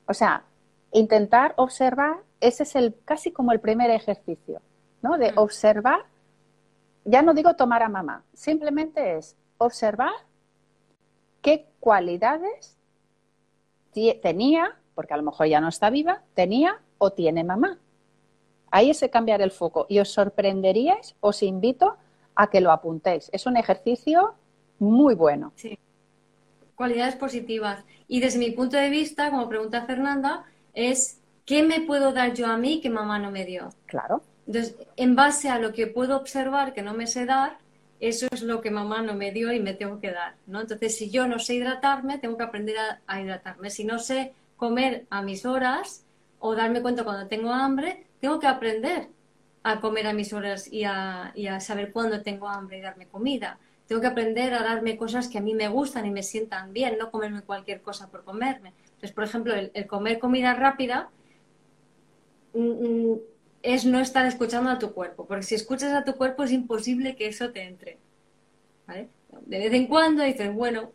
O sea, intentar observar, ese es el casi como el primer ejercicio, ¿no? De mm. observar, ya no digo tomar a mamá, simplemente es observar qué cualidades tenía, porque a lo mejor ya no está viva, tenía o tiene mamá. Ahí es cambiar el foco y os sorprenderíais, os invito a que lo apuntéis. Es un ejercicio muy bueno. Sí. Cualidades positivas. Y desde mi punto de vista, como pregunta Fernanda, es ¿qué me puedo dar yo a mí que mamá no me dio? Claro. Entonces, en base a lo que puedo observar que no me sé dar, eso es lo que mamá no me dio y me tengo que dar, ¿no? Entonces, si yo no sé hidratarme, tengo que aprender a, hidratarme. Si no sé comer a mis horas o darme cuenta cuando tengo hambre, tengo que aprender a comer a mis horas y a, saber cuándo tengo hambre y darme comida. Tengo que aprender a darme cosas que a mí me gustan y me sientan bien, no comerme cualquier cosa por comerme. Entonces, por ejemplo, el, comer comida rápida mm, mm, es no estar escuchando a tu cuerpo, porque si escuchas a tu cuerpo es imposible que eso te entre. De vez en cuando dices, bueno,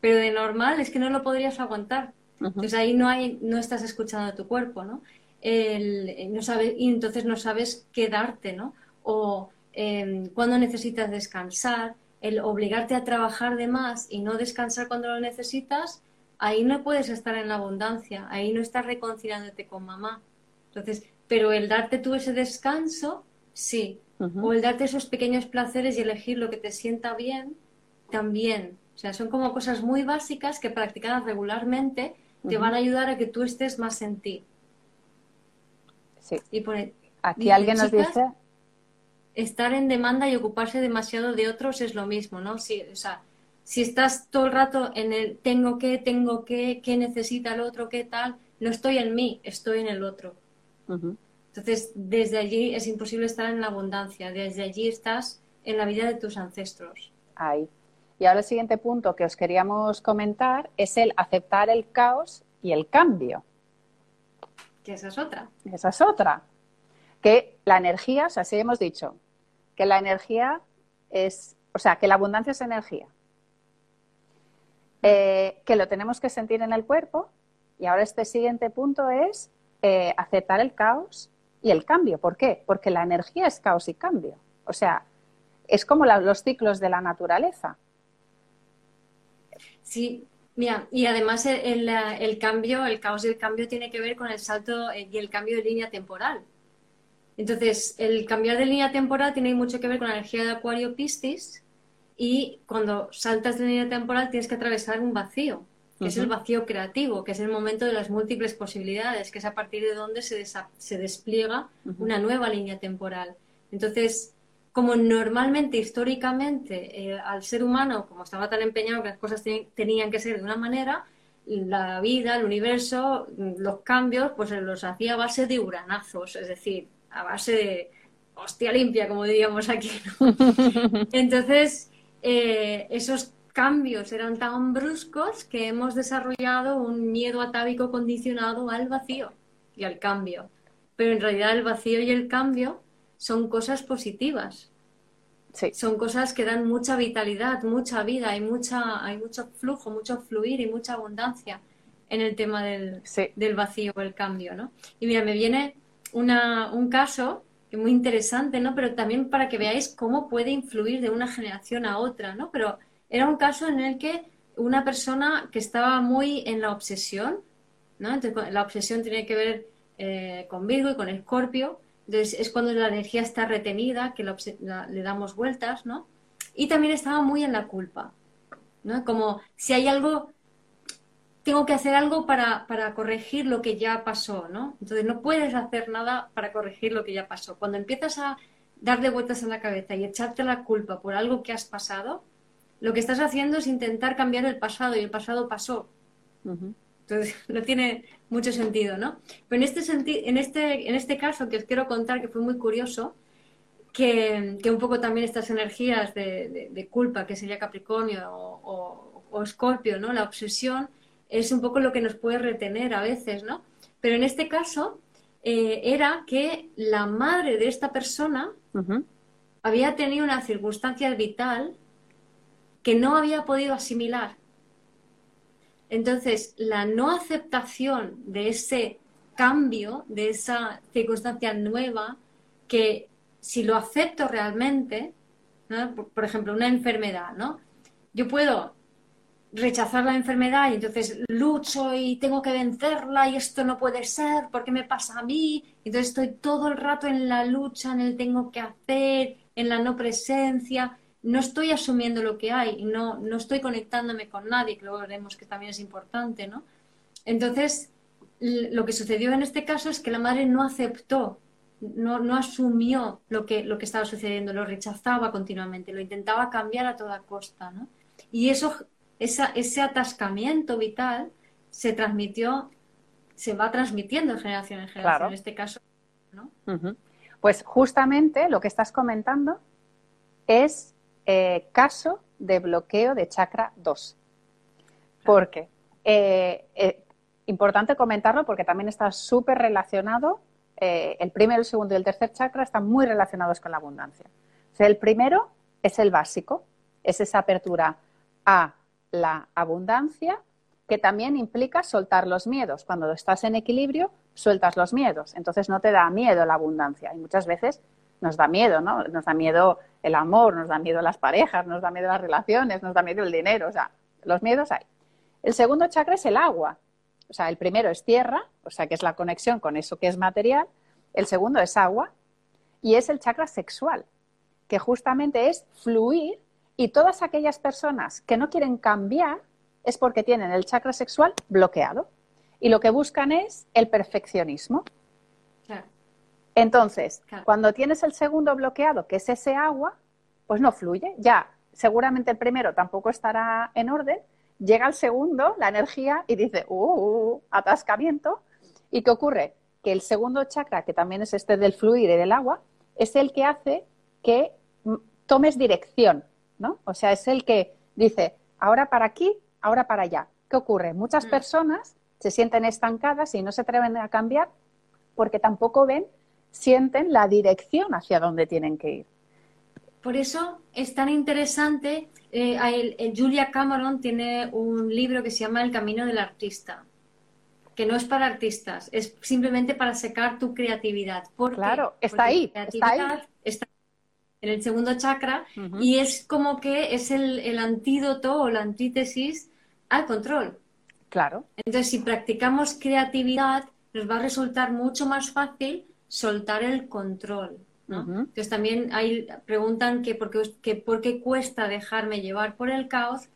pero de normal es que no lo podrías aguantar. Entonces ahí no, hay, no estás escuchando a tu cuerpo, ¿no? No sabes, y entonces no sabes qué darte, ¿no? O eh, cuando necesitas descansar, el obligarte a trabajar de más y no descansar cuando lo necesitas, ahí no puedes estar en la abundancia, ahí no estás reconciliándote con mamá. Entonces, pero el darte tú ese descanso, sí. O el darte esos pequeños placeres y elegir lo que te sienta bien, también. O sea, son como cosas muy básicas que practicadas regularmente te van a ayudar a que tú estés más en ti. Sí. Y Aquí alguien nos dice... Estar en demanda y ocuparse demasiado de otros es lo mismo, ¿no? Si, o sea, si estás todo el rato en el tengo que, tengo que, qué necesita el otro, qué tal, no estoy en mí, estoy en el otro. Entonces, desde allí es imposible estar en la abundancia, desde allí estás en la vida de tus ancestros. Ahí. Y ahora el siguiente punto que os queríamos comentar es el aceptar el caos y el cambio. Que esa es otra. Esa es otra. Que la energía, o sea, sí hemos dicho, que la energía es, o sea, que la abundancia es energía. Eh, que lo tenemos que sentir en el cuerpo. Y ahora este siguiente punto es eh, aceptar el caos y el cambio. ¿Por qué? Porque la energía es caos y cambio. O sea, es como los ciclos de la naturaleza. Sí, mira, y además el, cambio, el caos y el cambio tiene que ver con el salto eh, y el cambio de línea temporal. Entonces, el cambiar de línea temporal tiene mucho que ver con la energía de Acuario Piscis y cuando saltas de línea temporal tienes que atravesar un vacío que es el vacío creativo, que es el momento de las múltiples posibilidades, que es a partir de donde se, se despliega una nueva línea temporal. Entonces, como normalmente, históricamente, eh, al ser humano, como estaba tan empeñado que las cosas tenían que ser de una manera, la vida, el universo, los cambios, pues los hacía a base de uranazos, es decir, a base de hostia limpia, como diríamos aquí. Entonces, eh, esos cambios eran tan bruscos que hemos desarrollado un miedo atávico condicionado al vacío y al cambio. Pero en realidad el vacío y el cambio son cosas positivas. Son cosas que dan mucha vitalidad, mucha vida, hay, mucha, hay mucho flujo, mucho fluir y mucha abundancia en el tema del, del vacío o el cambio, ¿no? Y mira, me viene una, un caso que muy interesante, ¿no? Pero también para que veáis cómo puede influir de una generación a otra, ¿no? Pero era un caso en el que una persona que estaba muy en la obsesión, ¿no? Entonces, la obsesión tiene que ver eh, con Virgo y con Escorpio, entonces es cuando la energía está retenida, que le damos vueltas, ¿no? Y también estaba muy en la culpa, ¿no? Como si hay algo, tengo que hacer algo para, para corregir lo que ya pasó, ¿no? Entonces no puedes hacer nada para corregir lo que ya pasó. Cuando empiezas a darle vueltas en la cabeza y echarte la culpa por algo que has pasado, lo que estás haciendo es intentar cambiar el pasado y el pasado pasó. Entonces, no tiene mucho sentido, ¿no? Pero en este, en este, en este caso que os quiero contar, que fue muy curioso, que, un poco también estas energías de, culpa, que sería Capricornio o, o, Escorpio, ¿no? La obsesión es un poco lo que nos puede retener a veces, ¿no? Pero en este caso eh, era que la madre de esta persona había tenido una circunstancia vital que no había podido asimilar. Entonces, la no aceptación de ese cambio, de esa circunstancia nueva, que si lo acepto realmente, por, ejemplo, una enfermedad, ¿no? Yo puedo rechazar la enfermedad y entonces lucho y tengo que vencerla y esto no puede ser, ¿por qué me pasa a mí? Entonces estoy todo el rato en la lucha, en el tengo que hacer, en la no presencia, no estoy asumiendo lo que hay no, no estoy conectándome con nadie, que luego veremos que también es importante, ¿no? Entonces, lo que sucedió en este caso es que la madre no aceptó, no, no asumió lo que, lo que estaba sucediendo, lo rechazaba continuamente, lo intentaba cambiar a toda costa, ¿no? Y eso ese atascamiento vital se transmitió, se va transmitiendo de generación en generación, en este caso. ¿no? Pues justamente lo que estás comentando es eh, caso de bloqueo de chakra 2. Porque, eh, eh, importante comentarlo porque también está súper relacionado, el primero, el segundo y el tercer chakra están muy relacionados con la abundancia. O sea, el primero es el básico, es esa apertura a la abundancia, que también implica soltar los miedos. Cuando estás en equilibrio, sueltas los miedos. Entonces no te da miedo la abundancia. Y muchas veces nos da miedo, ¿no? Nos da miedo el amor, nos da miedo las parejas, nos da miedo las relaciones, nos da miedo el dinero. O sea, los miedos hay. El segundo chakra es el agua. O sea, el primero es tierra, o sea, que es la conexión con eso que es material. El segundo es agua y es el chakra sexual, que justamente es fluir y todas aquellas personas que no quieren cambiar es porque tienen el chakra sexual bloqueado y lo que buscan es el perfeccionismo. Entonces, cuando tienes el segundo bloqueado, que es ese agua, pues no fluye. Ya, seguramente el primero tampoco estará en orden. Llega el segundo, la energía, y dice, uh, uh, uh atascamiento. ¿Y qué ocurre? Que el segundo chakra, que también es este del fluir y del agua, es el que hace que tomes dirección. ¿no? O sea, es el que dice, ahora para aquí, ahora para allá. ¿Qué ocurre? Muchas mm. personas se sienten estancadas y no se atreven a cambiar porque tampoco ven, sienten la dirección hacia donde tienen que ir. Por eso es tan interesante. Eh, Julia Cameron tiene un libro que se llama El Camino del Artista, que no es para artistas, es simplemente para secar tu creatividad. claro, está ahí, está ahí. Está en el segundo chakra y es como que es el, antídoto o la antítesis al control. Claro. Entonces, si practicamos creatividad, nos va a resultar mucho más fácil soltar el control. Entonces, también hay, preguntan que por, qué, por qué cuesta dejarme llevar por el caos.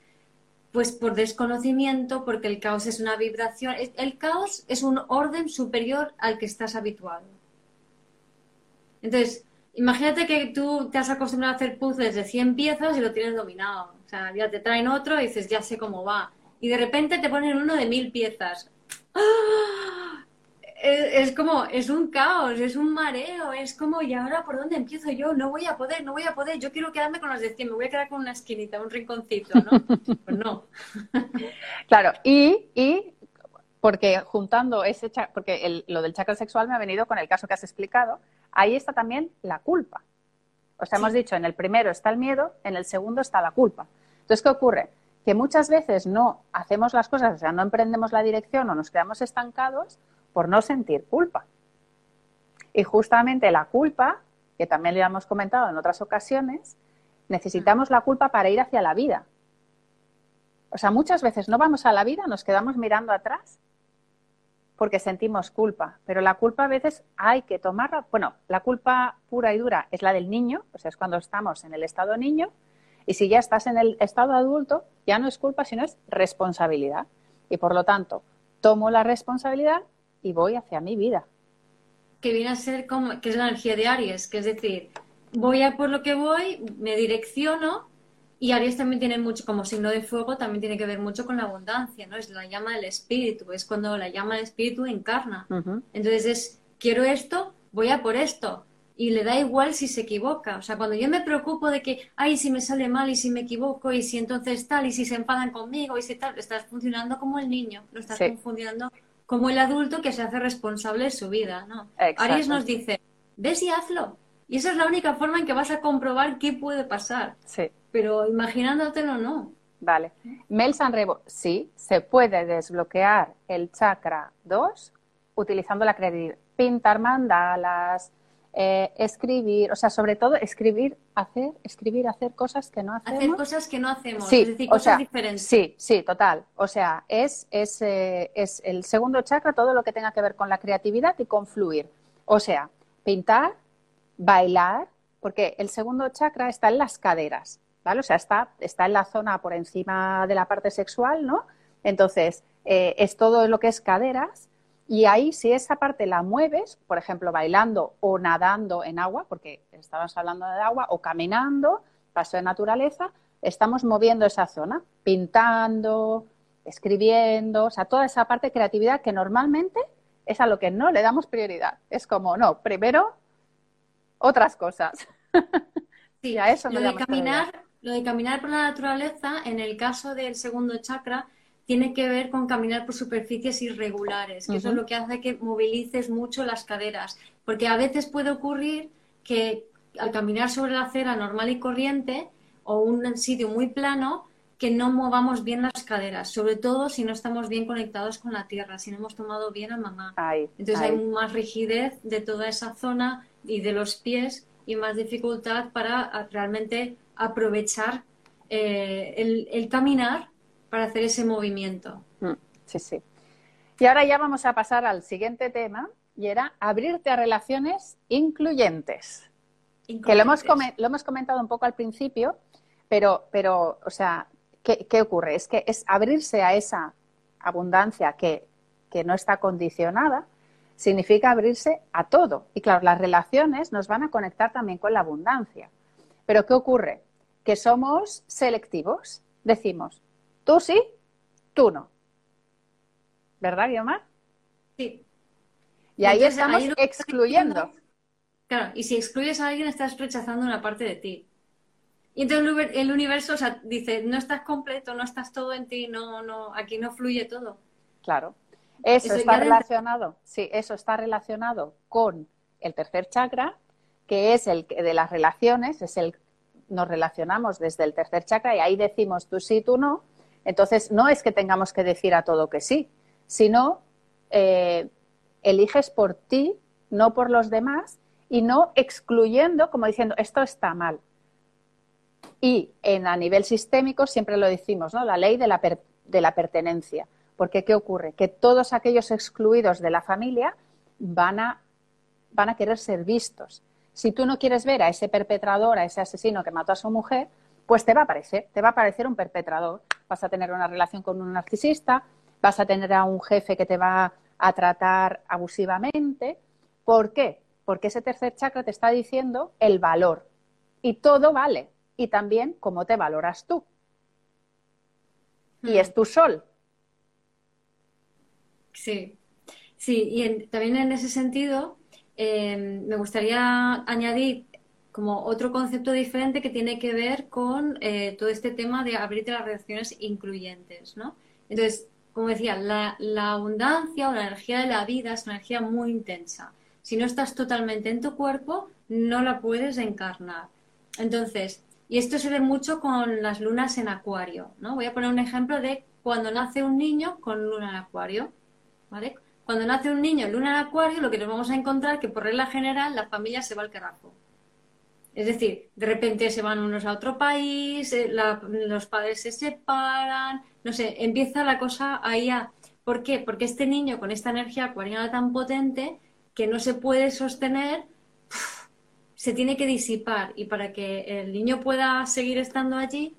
Pues por desconocimiento, porque el caos es una vibración. El caos es un orden superior al que estás habituado. Entonces, Imagínate que tú te has acostumbrado a hacer puzzles de 100 piezas y lo tienes dominado. O sea, ya te traen otro y dices, ya sé cómo va. Y de repente te ponen uno de mil piezas. ¡Ah! Es, como, es un caos, es un mareo, es como, ¿y ahora por dónde empiezo yo? No voy a poder, no voy a poder. Yo quiero quedarme con las de 100, me voy a quedar con una esquinita, un rinconcito, ¿no? pues no. claro, y, y porque juntando ese, porque lo del chakra sexual me ha venido con el caso que has explicado, ahí está también la culpa. O sea, hemos dicho, en el primero está el miedo, en el segundo está la culpa. Entonces, ¿qué ocurre? Que muchas veces no hacemos las cosas, o sea, no emprendemos la dirección o nos quedamos estancados por no sentir culpa. Y justamente la culpa, que también le hemos comentado en otras ocasiones, necesitamos la culpa para ir hacia la vida. O sea, muchas veces no vamos a la vida, nos quedamos mirando atrás porque sentimos culpa, pero la culpa a veces hay que tomarla. Bueno, la culpa pura y dura es la del niño, o sea, es cuando estamos en el estado niño, y si ya estás en el estado adulto, ya no es culpa, sino es responsabilidad. Y por lo tanto, tomo la responsabilidad y voy hacia mi vida. Que viene a ser como, que es la energía de Aries, que es decir, voy a por lo que voy, me direcciono y Aries también tiene mucho, como signo de fuego, también tiene que ver mucho con la abundancia, ¿no? Es la llama del espíritu, es cuando la llama del espíritu encarna. Entonces es, quiero esto, voy a por esto. Y le da igual si se equivoca. O sea, cuando yo me preocupo de que, ay, si me sale mal y si me equivoco y si entonces tal y si se enfadan conmigo y si tal, estás funcionando como el niño, lo estás funcionando como el adulto que se hace responsable de su vida, ¿no? Aries nos dice, ves y hazlo. Y esa es la única forma en que vas a comprobar qué puede pasar. Sí. Pero imaginándotelo, no. Vale. Mel Sanrebo, sí, se puede desbloquear el chakra 2 utilizando la creatividad. Pintar mandalas, eh, escribir, o sea, sobre todo escribir, hacer, escribir, hacer cosas que no hacemos. Hacer cosas que no hacemos, sí, es decir, o cosas sea, diferentes. Sí, sí, total. O sea, es, es, eh, es el segundo chakra todo lo que tenga que ver con la creatividad y con fluir. O sea, pintar, bailar, porque el segundo chakra está en las caderas, ¿vale? O sea, está, está en la zona por encima de la parte sexual, ¿no? Entonces, eh, es todo lo que es caderas y ahí, si esa parte la mueves, por ejemplo, bailando o nadando en agua, porque estábamos hablando de agua, o caminando, paso de naturaleza, estamos moviendo esa zona, pintando, escribiendo, o sea, toda esa parte de creatividad que normalmente es a lo que no le damos prioridad. Es como, no, primero otras cosas. Sí, a eso no lo le de damos caminar, prioridad. lo de caminar por la naturaleza, en el caso del segundo chakra, tiene que ver con caminar por superficies irregulares, que eso es lo que hace que movilices mucho las caderas, porque a veces puede ocurrir que al caminar sobre la acera normal y corriente o un sitio muy plano, que no movamos bien las caderas, sobre todo si no estamos bien conectados con la tierra, si no hemos tomado bien a mamá. Entonces hay más rigidez de toda esa zona y de los pies y más dificultad para realmente aprovechar eh, el, el caminar para hacer ese movimiento. Mm, Sí, sí. Y ahora ya vamos a pasar al siguiente tema y era abrirte a relaciones incluyentes. Que lo hemos, lo hemos comentado un poco al principio, pero, pero o sea, ¿qué, qué ocurre? Es que es abrirse a esa abundancia que, que no está condicionada, significa abrirse a todo. Y claro, las relaciones nos van a conectar también con la abundancia. Pero ¿qué ocurre? Que somos selectivos. Decimos, tú sí, tú no. ¿Verdad, Guiomar? Sí, Y ahí estamos ahí excluyendo. Claro, y si excluyes a alguien estás rechazando una parte de ti. Y entonces el univer- el universo o sea, dice, no estás completo, no estás todo en ti, no, no, aquí no fluye todo. Claro. Eso, Eso está dentro- relacionado, sí, eso está relacionado con el tercer chakra, que es el de las relaciones, es el nos relacionamos desde el tercer chakra y ahí decimos tú sí, tú no. Entonces no es que tengamos que decir a todo que sí, sino eh, eliges por ti, no por los demás y no excluyendo como diciendo esto está mal. Y en, a nivel sistémico siempre lo decimos, ¿no? La ley de la, per- de la pertenencia. Porque ¿qué ocurre? Que todos aquellos excluidos de la familia van a, van a querer ser vistos. Si tú no quieres ver a ese perpetrador, a ese asesino que mató a su mujer, pues te va a aparecer, te va a aparecer un perpetrador. Vas a tener una relación con un narcisista, vas a tener a un jefe que te va a tratar abusivamente. ¿Por qué? Porque ese tercer chakra te está diciendo el valor. Y todo vale. Y también cómo te valoras tú. Y Mm. es tu sol. Sí, sí, y en- también en ese sentido eh, me gustaría añadir como otro concepto diferente que tiene que ver con eh, todo este tema de abrirte las relaciones incluyentes, ¿no? Entonces, como decía, la, abundancia o la energía de la vida es una energía muy intensa. Si no estás totalmente en tu cuerpo, no la puedes encarnar. Entonces, y esto se ve mucho con las lunas en acuario, ¿no? Voy a poner un ejemplo de cuando nace un niño con luna en acuario, ¿vale? Cuando nace un niño luna en acuario, lo que nos vamos a encontrar es que por regla general la familia se va al carajo. Es decir, de repente se van unos a otro país, eh, los padres se separan, no sé, empieza la cosa ahí. ¿Por qué? Porque este niño con esta energía acuariana tan potente que no se puede sostener, se tiene que disipar y para que el niño pueda seguir estando allí,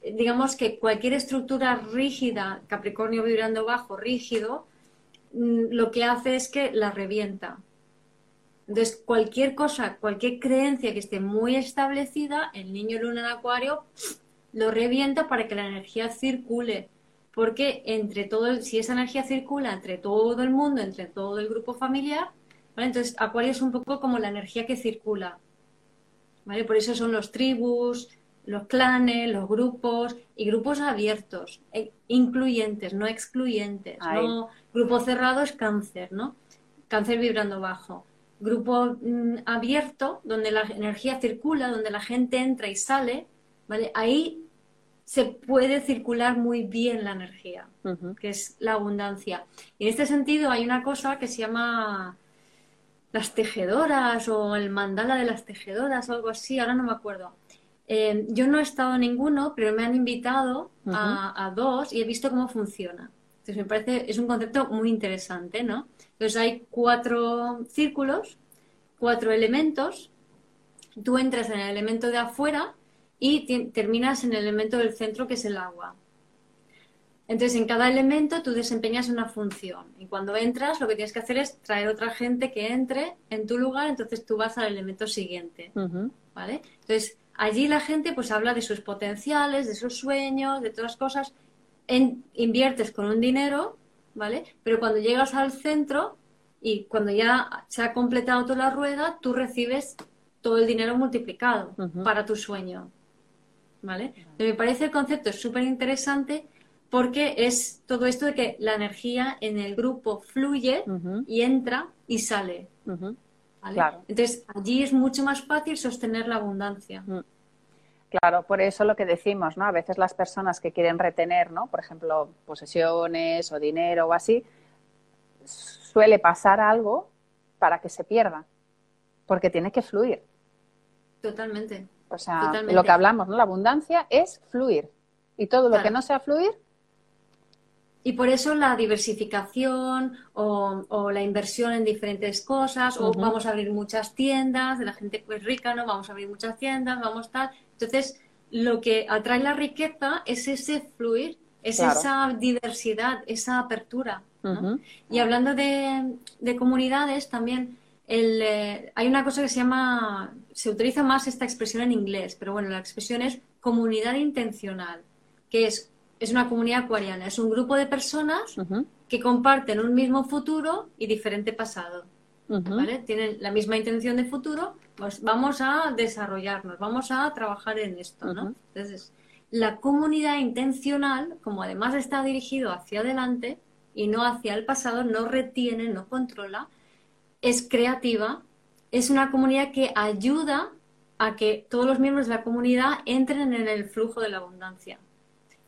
eh, digamos que cualquier estructura rígida, Capricornio vibrando bajo, rígido, mm, lo que hace es que la revienta. Entonces, cualquier cosa, cualquier creencia que esté muy establecida, el niño luna en acuario lo revienta para que la energía circule. Porque entre todo, si esa energía circula entre todo el mundo, entre todo el grupo familiar, ¿vale? Entonces acuario es un poco como la energía que circula. ¿vale? Por eso son los tribus, los clanes, los grupos y grupos abiertos, e- incluyentes, no excluyentes. No, grupo cerrado es cáncer, ¿no? Cáncer vibrando bajo. Grupo mm, abierto, donde la energía circula, donde la gente entra y sale, ¿vale? Ahí se puede circular muy bien la energía, que es la abundancia. Y en este sentido hay una cosa que se llama las tejedoras o el mandala de las tejedoras o algo así, ahora no me acuerdo. Eh, yo no he estado en ninguno, pero me han invitado a, dos y he visto cómo funciona. Entonces me parece, es un concepto muy interesante, ¿no? Entonces hay cuatro círculos, cuatro elementos, tú entras en el elemento de afuera y terminas en el elemento del centro que es el agua. Entonces, en cada elemento tú desempeñas una función. Y cuando entras lo que tienes que hacer es traer otra gente que entre en tu lugar, entonces tú vas al elemento siguiente, ¿vale? Entonces, allí la gente pues habla de sus potenciales, de sus sueños, de todas las cosas, inviertes con un dinero, ¿vale? Pero cuando llegas al centro y cuando ya se ha completado toda la rueda, tú recibes todo el dinero multiplicado para tu sueño. ¿vale? Me parece el concepto súper interesante porque es todo esto de que la energía en el grupo fluye y entra y sale. Entonces, allí es mucho más fácil sostener la abundancia. Claro, por eso lo que decimos, ¿no? A veces las personas que quieren retener, ¿no? Por ejemplo, posesiones o dinero o así, suele pasar algo para que se pierda, porque tiene que fluir. Totalmente. O sea, lo que hablamos, ¿no? La abundancia es fluir. Y todo lo que no sea fluir. Y por eso la diversificación o, la inversión en diferentes cosas, o vamos a abrir muchas tiendas, de la gente pues rica, ¿no? Vamos a abrir muchas tiendas, vamos a tal. Entonces, lo que atrae la riqueza es ese fluir, es esa diversidad, esa apertura. Y hablando de, de comunidades, también eh, hay una cosa que se llama, se utiliza más esta expresión en inglés, pero bueno, la expresión es comunidad intencional, que es, es una comunidad acuariana, es un grupo de personas que comparten un mismo futuro y diferente pasado. ¿Vale? Tienen la misma intención de futuro, pues vamos a desarrollarnos, vamos a trabajar en esto. ¿no? Entonces, la comunidad intencional, como además está dirigido hacia adelante y no hacia el pasado, no retiene, no controla, es creativa, es una comunidad que ayuda a que todos los miembros de la comunidad entren en el flujo de la abundancia.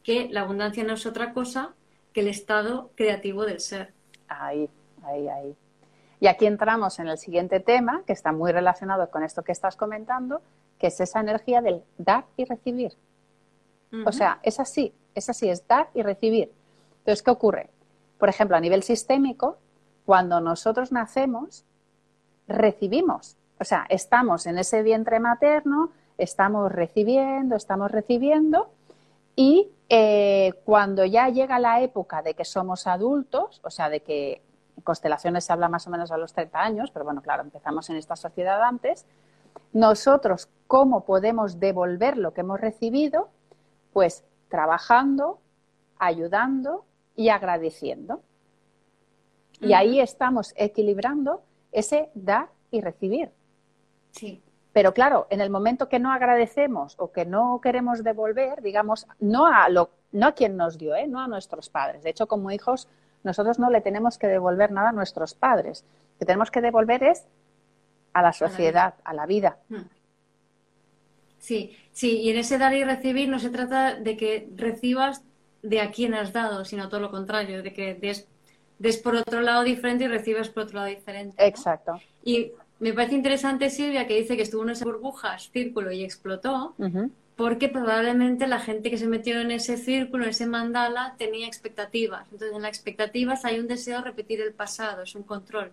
Que la abundancia no es otra cosa que el estado creativo del ser. Ahí, ahí, ahí. Y aquí entramos en el siguiente tema, que está muy relacionado con esto que estás comentando, que es esa energía del dar y recibir. O sea, es así, es así, es dar y recibir. Entonces, ¿qué ocurre? Por ejemplo, a nivel sistémico, cuando nosotros nacemos, recibimos. O sea, estamos en ese vientre materno, estamos recibiendo, estamos recibiendo, y eh, cuando ya llega la época de que somos adultos, o sea, de que constelaciones se habla más o menos a los 30 años, pero bueno, claro, empezamos en esta sociedad antes, nosotros, ¿cómo podemos devolver lo que hemos recibido? Pues trabajando, ayudando y agradeciendo. Y ahí estamos equilibrando ese dar y recibir. Sí. Pero claro, en el momento que no agradecemos o que no queremos devolver, digamos, no a, lo, no a quien nos dio, ¿eh? no a nuestros padres. De hecho, como hijos, nosotros no le tenemos que devolver nada a nuestros padres. Lo que tenemos que devolver es a la sociedad, a la vida. Hmm. Sí, sí, y en ese dar y recibir no se trata de que recibas de a quien has dado, sino todo lo contrario, de que des des por otro lado diferente y recibes por otro lado diferente. Exacto. Y me parece interesante Silvia que dice que estuvo en esas burbujas, círculo y explotó, porque probablemente la gente que se metió en ese círculo, en ese mandala, tenía expectativas. Entonces, en las expectativas hay un deseo de repetir el pasado, es un control.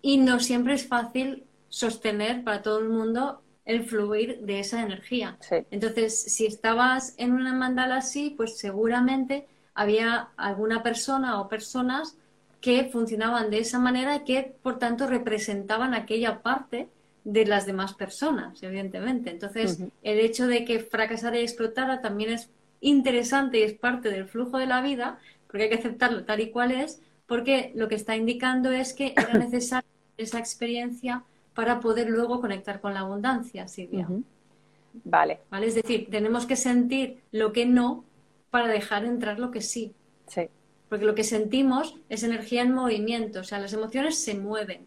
Y no siempre es fácil sostener para todo el mundo el fluir de esa energía. Entonces, si estabas en una mandala así, pues seguramente había alguna persona o personas que funcionaban de esa manera y que, por tanto, representaban aquella parte de las demás personas, evidentemente. Entonces, el hecho de que fracasara y explotara también es interesante y es parte del flujo de la vida, porque hay que aceptarlo tal y cual es, porque lo que está indicando es que era necesaria esa experiencia para poder luego conectar con la abundancia, Silvia. Vale. vale. Es decir, tenemos que sentir lo que no para dejar entrar lo que sí. Sí. Porque lo que sentimos es energía en movimiento, o sea, las emociones se mueven.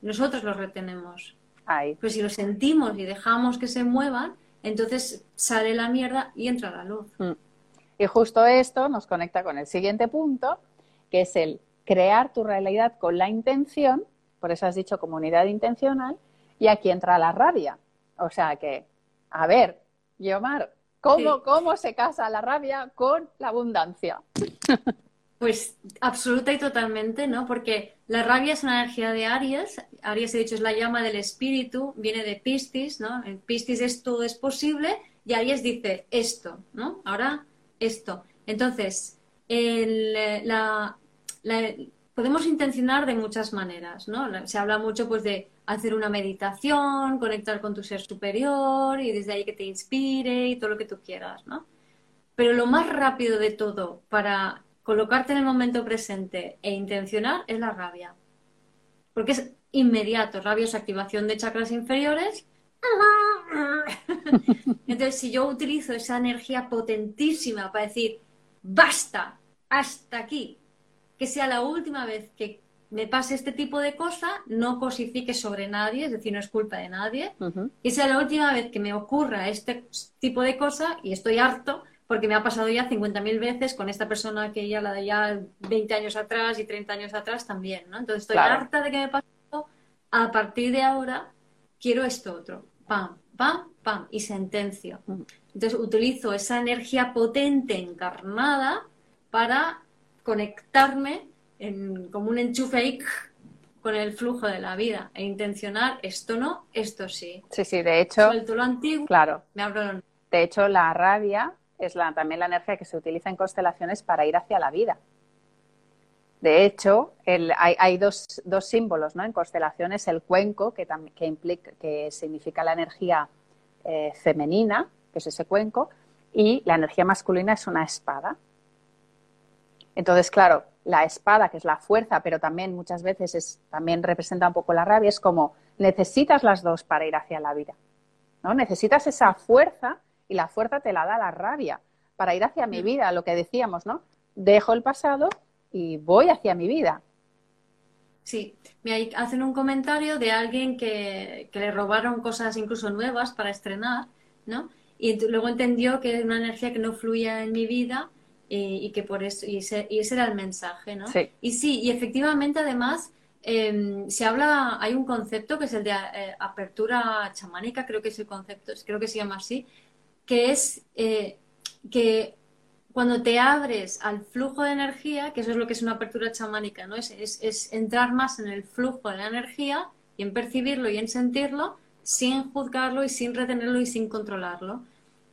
nosotros los retenemos. Ahí. Pero si los sentimos y dejamos que se muevan, entonces sale la mierda y entra la luz. Mm. Y justo esto nos conecta con el siguiente punto, que es el crear tu realidad con la intención, por eso has dicho comunidad intencional, y aquí entra la rabia. O sea que, a ver, Guiomar, ¿cómo, Sí. ¿cómo se casa la rabia con la abundancia? Pues absoluta y totalmente, ¿no? Porque la rabia es una energía de Aries. Aries, he dicho, es la llama del espíritu, viene de Piscis, ¿no? En Piscis es todo es posible y Aries dice esto, ¿no? Ahora esto. Entonces, el, la, podemos intencionar de muchas maneras, ¿no? Se habla mucho pues de hacer una meditación, conectar con tu ser superior y desde ahí que te inspire y todo lo que tú quieras, ¿no? Pero lo más rápido de todo para colocarte en el momento presente e intencionar es la rabia. Porque es inmediato. Rabia es activación de chakras inferiores. Entonces, si yo utilizo esa energía potentísima para decir, basta, hasta aquí, que sea la última vez que me pase este tipo de cosa, no cosifique sobre nadie, es decir, no es culpa de nadie, Ujú. que sea la última vez que me ocurra este tipo de cosa y estoy harto porque me ha pasado ya 50.000 veces con esta persona que ya la de ya 20 años atrás y 30 años atrás también, ¿no? Entonces estoy Claro. harta de que me pase esto, a partir de ahora quiero esto otro, pam, pam, pam, y sentencio. Ujú. Entonces utilizo esa energía potente encarnada para conectarme en- como un enchufe ahí con el flujo de la vida e intencionar esto no, esto sí. Sí, sí, de hecho, Suelto lo antiguo, claro. me abro lo De hecho, la rabia es la, también la energía que se utiliza en constelaciones para ir hacia la vida. De hecho, hay, dos, dos símbolos ¿no? en constelaciones, el cuenco, que, que, implica, que significa la energía eh, femenina, que es ese cuenco, y la energía masculina es una espada. Entonces, claro, la espada, que es la fuerza, pero también muchas veces es, también representa un poco la rabia, es como necesitas las dos para ir hacia la vida. ¿no? Necesitas esa fuerza y la fuerza te la da la rabia para ir hacia mi vida, lo que decíamos, ¿no? Dejo el pasado y voy hacia mi vida. Sí, me hacen un comentario de alguien que, que le robaron cosas incluso nuevas para estrenar, ¿no? Y luego entendió que era una energía que no fluía en mi vida y, y que por eso, y ese, y ese era el mensaje, ¿no? Sí. Y sí, y efectivamente además eh, se habla, hay un concepto que es el de eh, apertura chamánica, creo que es el concepto, creo que se llama así, que es eh, que cuando te abres al flujo de energía, que eso es lo que es una apertura chamánica, ¿no? Es, es, es entrar más en el flujo de la energía y en percibirlo y en sentirlo sin juzgarlo y sin retenerlo y sin controlarlo.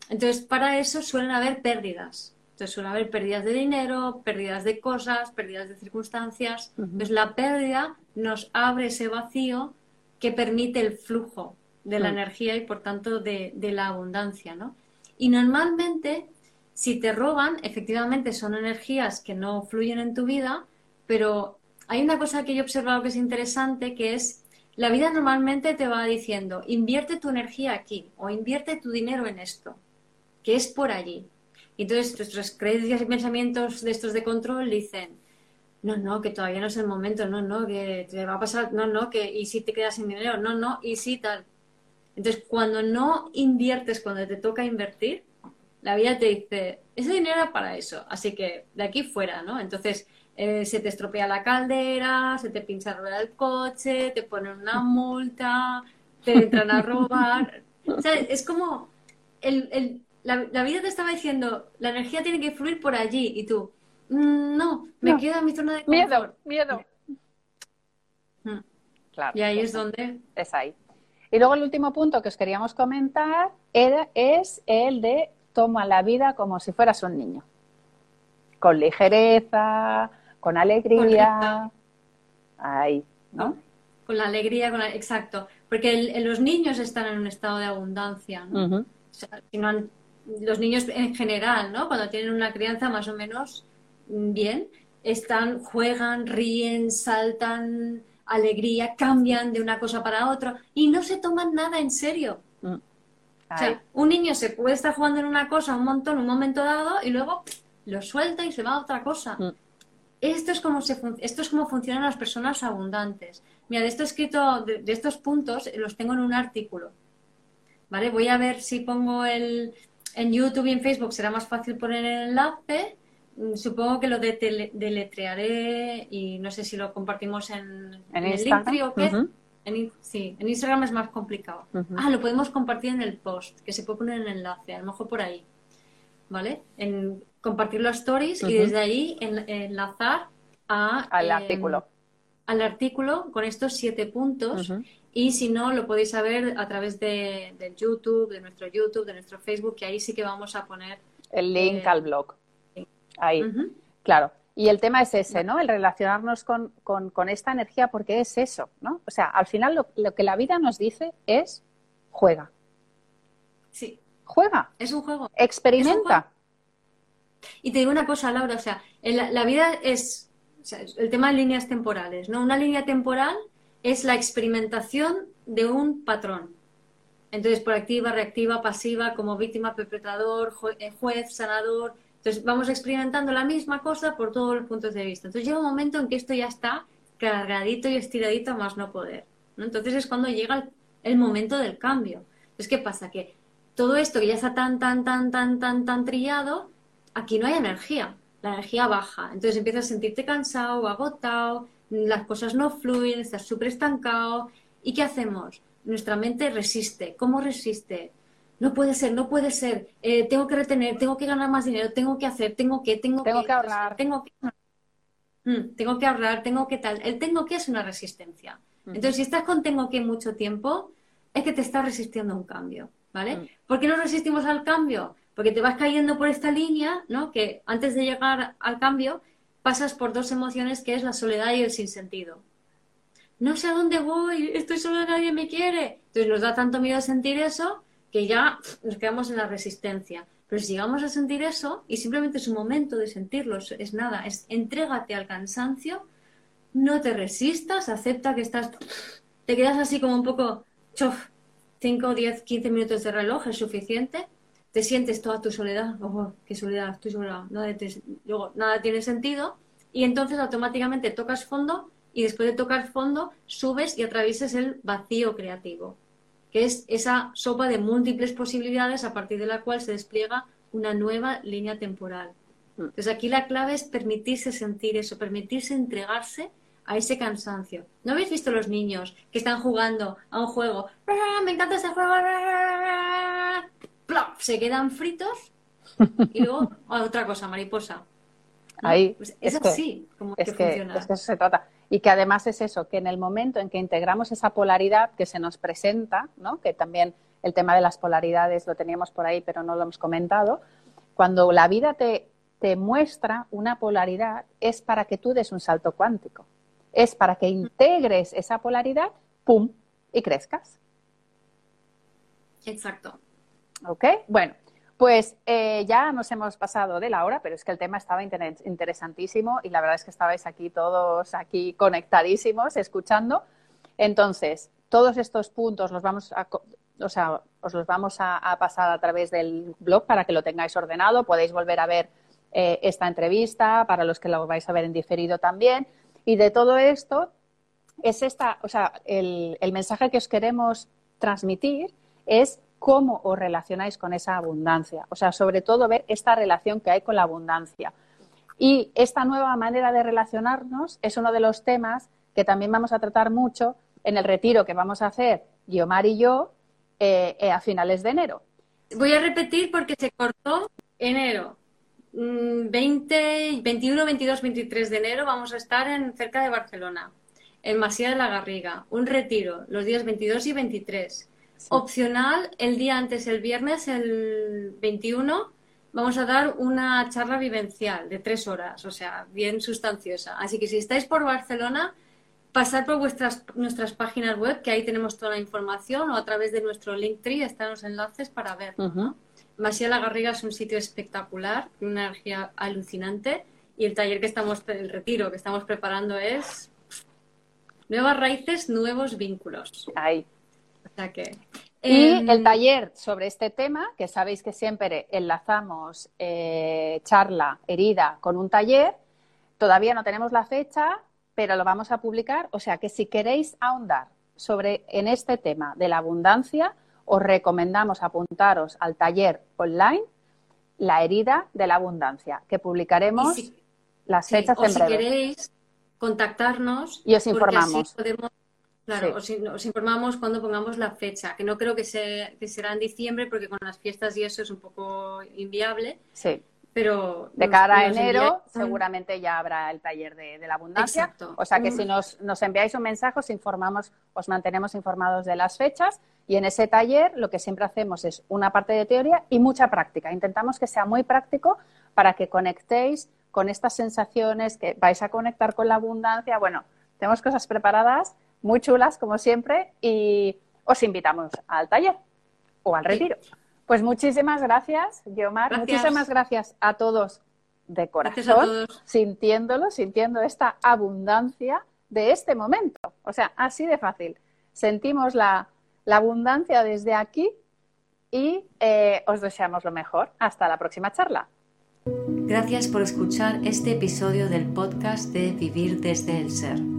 Entonces, para eso suelen haber pérdidas. Entonces, suele haber pérdidas de dinero, pérdidas de cosas, pérdidas de circunstancias. Entonces, la pérdida nos abre ese vacío que permite el flujo de la energía y, por tanto, de, de la abundancia, ¿no? Y normalmente, si te roban, efectivamente son energías que no fluyen en tu vida, pero hay una cosa que yo he observado que es interesante, que es la vida normalmente te va diciendo, invierte tu energía aquí o invierte tu dinero en esto, que es por allí. Entonces nuestras creencias y pensamientos de estos de control dicen, no, no, que todavía no es el momento, no, no, que te va a pasar, no, no, que y si te quedas sin dinero, no, no, y si tal. Entonces, cuando no inviertes, cuando te toca invertir, la vida te dice, ese dinero era para eso, así que de aquí fuera, ¿no? Entonces, eh, se te estropea la caldera, se te pincha la rueda del coche, te ponen una multa, te entran a robar. O sea, es como el, el- la, la vida te estaba diciendo, la energía tiene que fluir por allí y tú, "Mm, no, me No. quedo en mi zona de Miedo, confort. miedo. Mm. Claro. Y ahí es donde es ahí. Y luego el último punto que os queríamos comentar era, es el de toma la vida como si fueras un niño. Con ligereza, con alegría. Ahí, ¿no? con la alegría, con la- exacto, porque el- el- los niños están en un estado de abundancia, ¿no? Ujú. O sea, si no han- los niños en general, ¿no? Cuando tienen una crianza más o menos mm, bien, están, juegan, ríen, saltan, alegría, cambian de una cosa para otra y no se toman nada en serio. Mm. O sea, un niño se puede estar jugando en una cosa un montón, un momento dado, y luego pff, lo suelta y se va a otra cosa. Mm. Esto es como se esto es como funcionan las personas abundantes. Mira, de esto escrito, de, estos puntos, los tengo en un artículo. ¿Vale? Voy a ver si pongo el. En YouTube y en Facebook será más fácil poner el enlace. Mm, supongo que lo deletrearé y no sé si lo compartimos en, en, el link o qué. en, sí, en Instagram es más complicado. Ah, lo podemos compartir en el post, que se puede poner en el enlace, a lo mejor por ahí. ¿Vale? En compartir los stories y desde ahí enlazar a, al em, artículo al artículo con estos siete puntos y si no, lo podéis saber a través de, YouTube, de nuestro YouTube, de nuestro Facebook, que ahí sí que vamos a poner el link eh, al blog. Ahí, claro. Y el tema es ese, ¿no? El relacionarnos con, esta energía porque es eso, ¿no? O sea, al final lo, que la vida nos dice es juega. Sí. Juega. Es un juego. Experimenta. Y te digo una cosa, Laura, o sea, la vida es el tema de líneas temporales, ¿no? Una línea temporal es la experimentación de un patrón. Entonces, por activa, reactiva, pasiva, como víctima, perpetrador, eh, juez, sanador. Entonces, vamos experimentando la misma cosa por todos los puntos de vista. Entonces, llega un momento en que esto ya está cargadito y estiradito a más no poder. Entonces, es cuando llega el, momento del cambio. Entonces, ¿qué pasa? Que todo esto que ya está tan, tan, tan, tan, tan, tan trillado, aquí no hay energía la energía baja. Entonces empiezas a sentirte cansado, agotado, las cosas no fluyen, estás súper estancado. ¿Y qué hacemos? Nuestra mente resiste. ¿Cómo resiste? No puede ser, no puede ser. Eh, tengo que retener, tengo que ganar más dinero, tengo que hacer, tengo que, tengo, tengo que, ahorrar. Tengo que, mm, tengo que ahorrar, tengo que tal. El tengo que es una resistencia. Entonces, si estás con tengo que mucho tiempo, es que te estás resistiendo a un cambio, ¿vale? Mm. ¿Por qué no resistimos al cambio? porque te vas cayendo por esta línea, ¿no? Que antes de llegar al cambio pasas por dos emociones que es la soledad y el sinsentido. No sé a dónde voy, estoy sola, nadie me quiere. Entonces nos da tanto miedo sentir eso que ya nos quedamos en la resistencia. Pero si llegamos a sentir eso y simplemente es un momento de sentirlo, es nada, es entrégate al cansancio, no te resistas, acepta que estás, te quedas así como un poco, chof, 5, 10, 15 minutos de reloj es suficiente te sientes toda tu soledad, oh, qué soledad, estoy sola, nada, luego nada tiene sentido y entonces automáticamente tocas fondo y después de tocar fondo subes y atraviesas el vacío creativo, que es esa sopa de múltiples posibilidades a partir de la cual se despliega una nueva línea temporal. Mm. Entonces aquí la clave es permitirse sentir eso, permitirse entregarse a ese cansancio. ¿No habéis visto los niños que están jugando a un juego? ¡Ah, me encanta ese juego se quedan fritos y luego otra cosa, mariposa. Ahí. Pues es, así como es que, funciona. Es que eso se trata. Y que además es eso, que en el momento en que integramos esa polaridad que se nos presenta, ¿no? que también el tema de las polaridades lo teníamos por ahí, pero no lo hemos comentado, cuando la vida te, te muestra una polaridad es para que tú des un salto cuántico. Es para que integres esa polaridad, ¡pum! y crezcas. Exacto. ¿Ok? Bueno, pues eh, ya nos hemos pasado de la hora, pero es que el tema estaba interesantísimo y la verdad es que estabais aquí todos aquí conectadísimos escuchando. Entonces, todos estos puntos los vamos a, o sea, os los vamos a, pasar a través del blog para que lo tengáis ordenado. Podéis volver a ver eh, esta entrevista para los que lo vais a ver en diferido también. Y de todo esto es esta, o sea, el mensaje que os queremos transmitir es cómo os relacionáis con esa abundancia. O sea, sobre todo ver esta relación que hay con la abundancia. Y esta nueva manera de relacionarnos es uno de los temas que también vamos a tratar mucho en el retiro que vamos a hacer Guiomar y yo eh, eh, a finales de enero. Voy a repetir porque se cortó enero. 20, 21, 22, 23 de enero vamos a estar en, cerca de Barcelona, en Masía de la Garriga. Un retiro los días 22 y 23. Opcional, el día antes, el viernes, el 21, vamos a dar una charla vivencial de tres horas, o sea, bien sustanciosa. Así que si estáis por Barcelona, pasad por vuestras, nuestras páginas web, que ahí tenemos toda la información, o a través de nuestro Linktree están los enlaces para ver. Masía La Garriga es un sitio espectacular, una energía alucinante, y el taller que estamos, el retiro que estamos preparando es nuevas raíces, nuevos vínculos. Que, y el em, taller sobre este tema, que sabéis que siempre enlazamos eh, charla, herida con un taller, todavía no tenemos la fecha, pero lo vamos a publicar. O sea que si queréis ahondar sobre en este tema de la abundancia, os recomendamos apuntaros al taller online La herida de la abundancia, que publicaremos las fechas en breve. Si queréis contactarnos y os informamos. Claro, os, informamos cuando pongamos la fecha, que no creo que, se, que será en diciembre porque con las fiestas y eso es un poco inviable. Sí. Pero de cara a enero seguramente ya habrá el taller de, la abundancia. Exacto. O sea que si mm. nos, nos, enviáis un mensaje, os informamos, os mantenemos informados de las fechas y en ese taller lo que siempre hacemos es una parte de teoría y mucha práctica. Intentamos que sea muy práctico para que conectéis con estas sensaciones, que vais a conectar con la abundancia. Bueno, tenemos cosas preparadas muy chulas como siempre y os invitamos al taller o al retiro. Pues muchísimas gracias, Guiomar. Muchísimas gracias a todos de corazón, sintiéndolo, sintiendo esta abundancia de este momento. O sea, así de fácil. Sentimos la, abundancia desde aquí y eh, os deseamos lo mejor. Hasta la próxima charla. Gracias por escuchar este episodio del podcast de Vivir desde el Ser.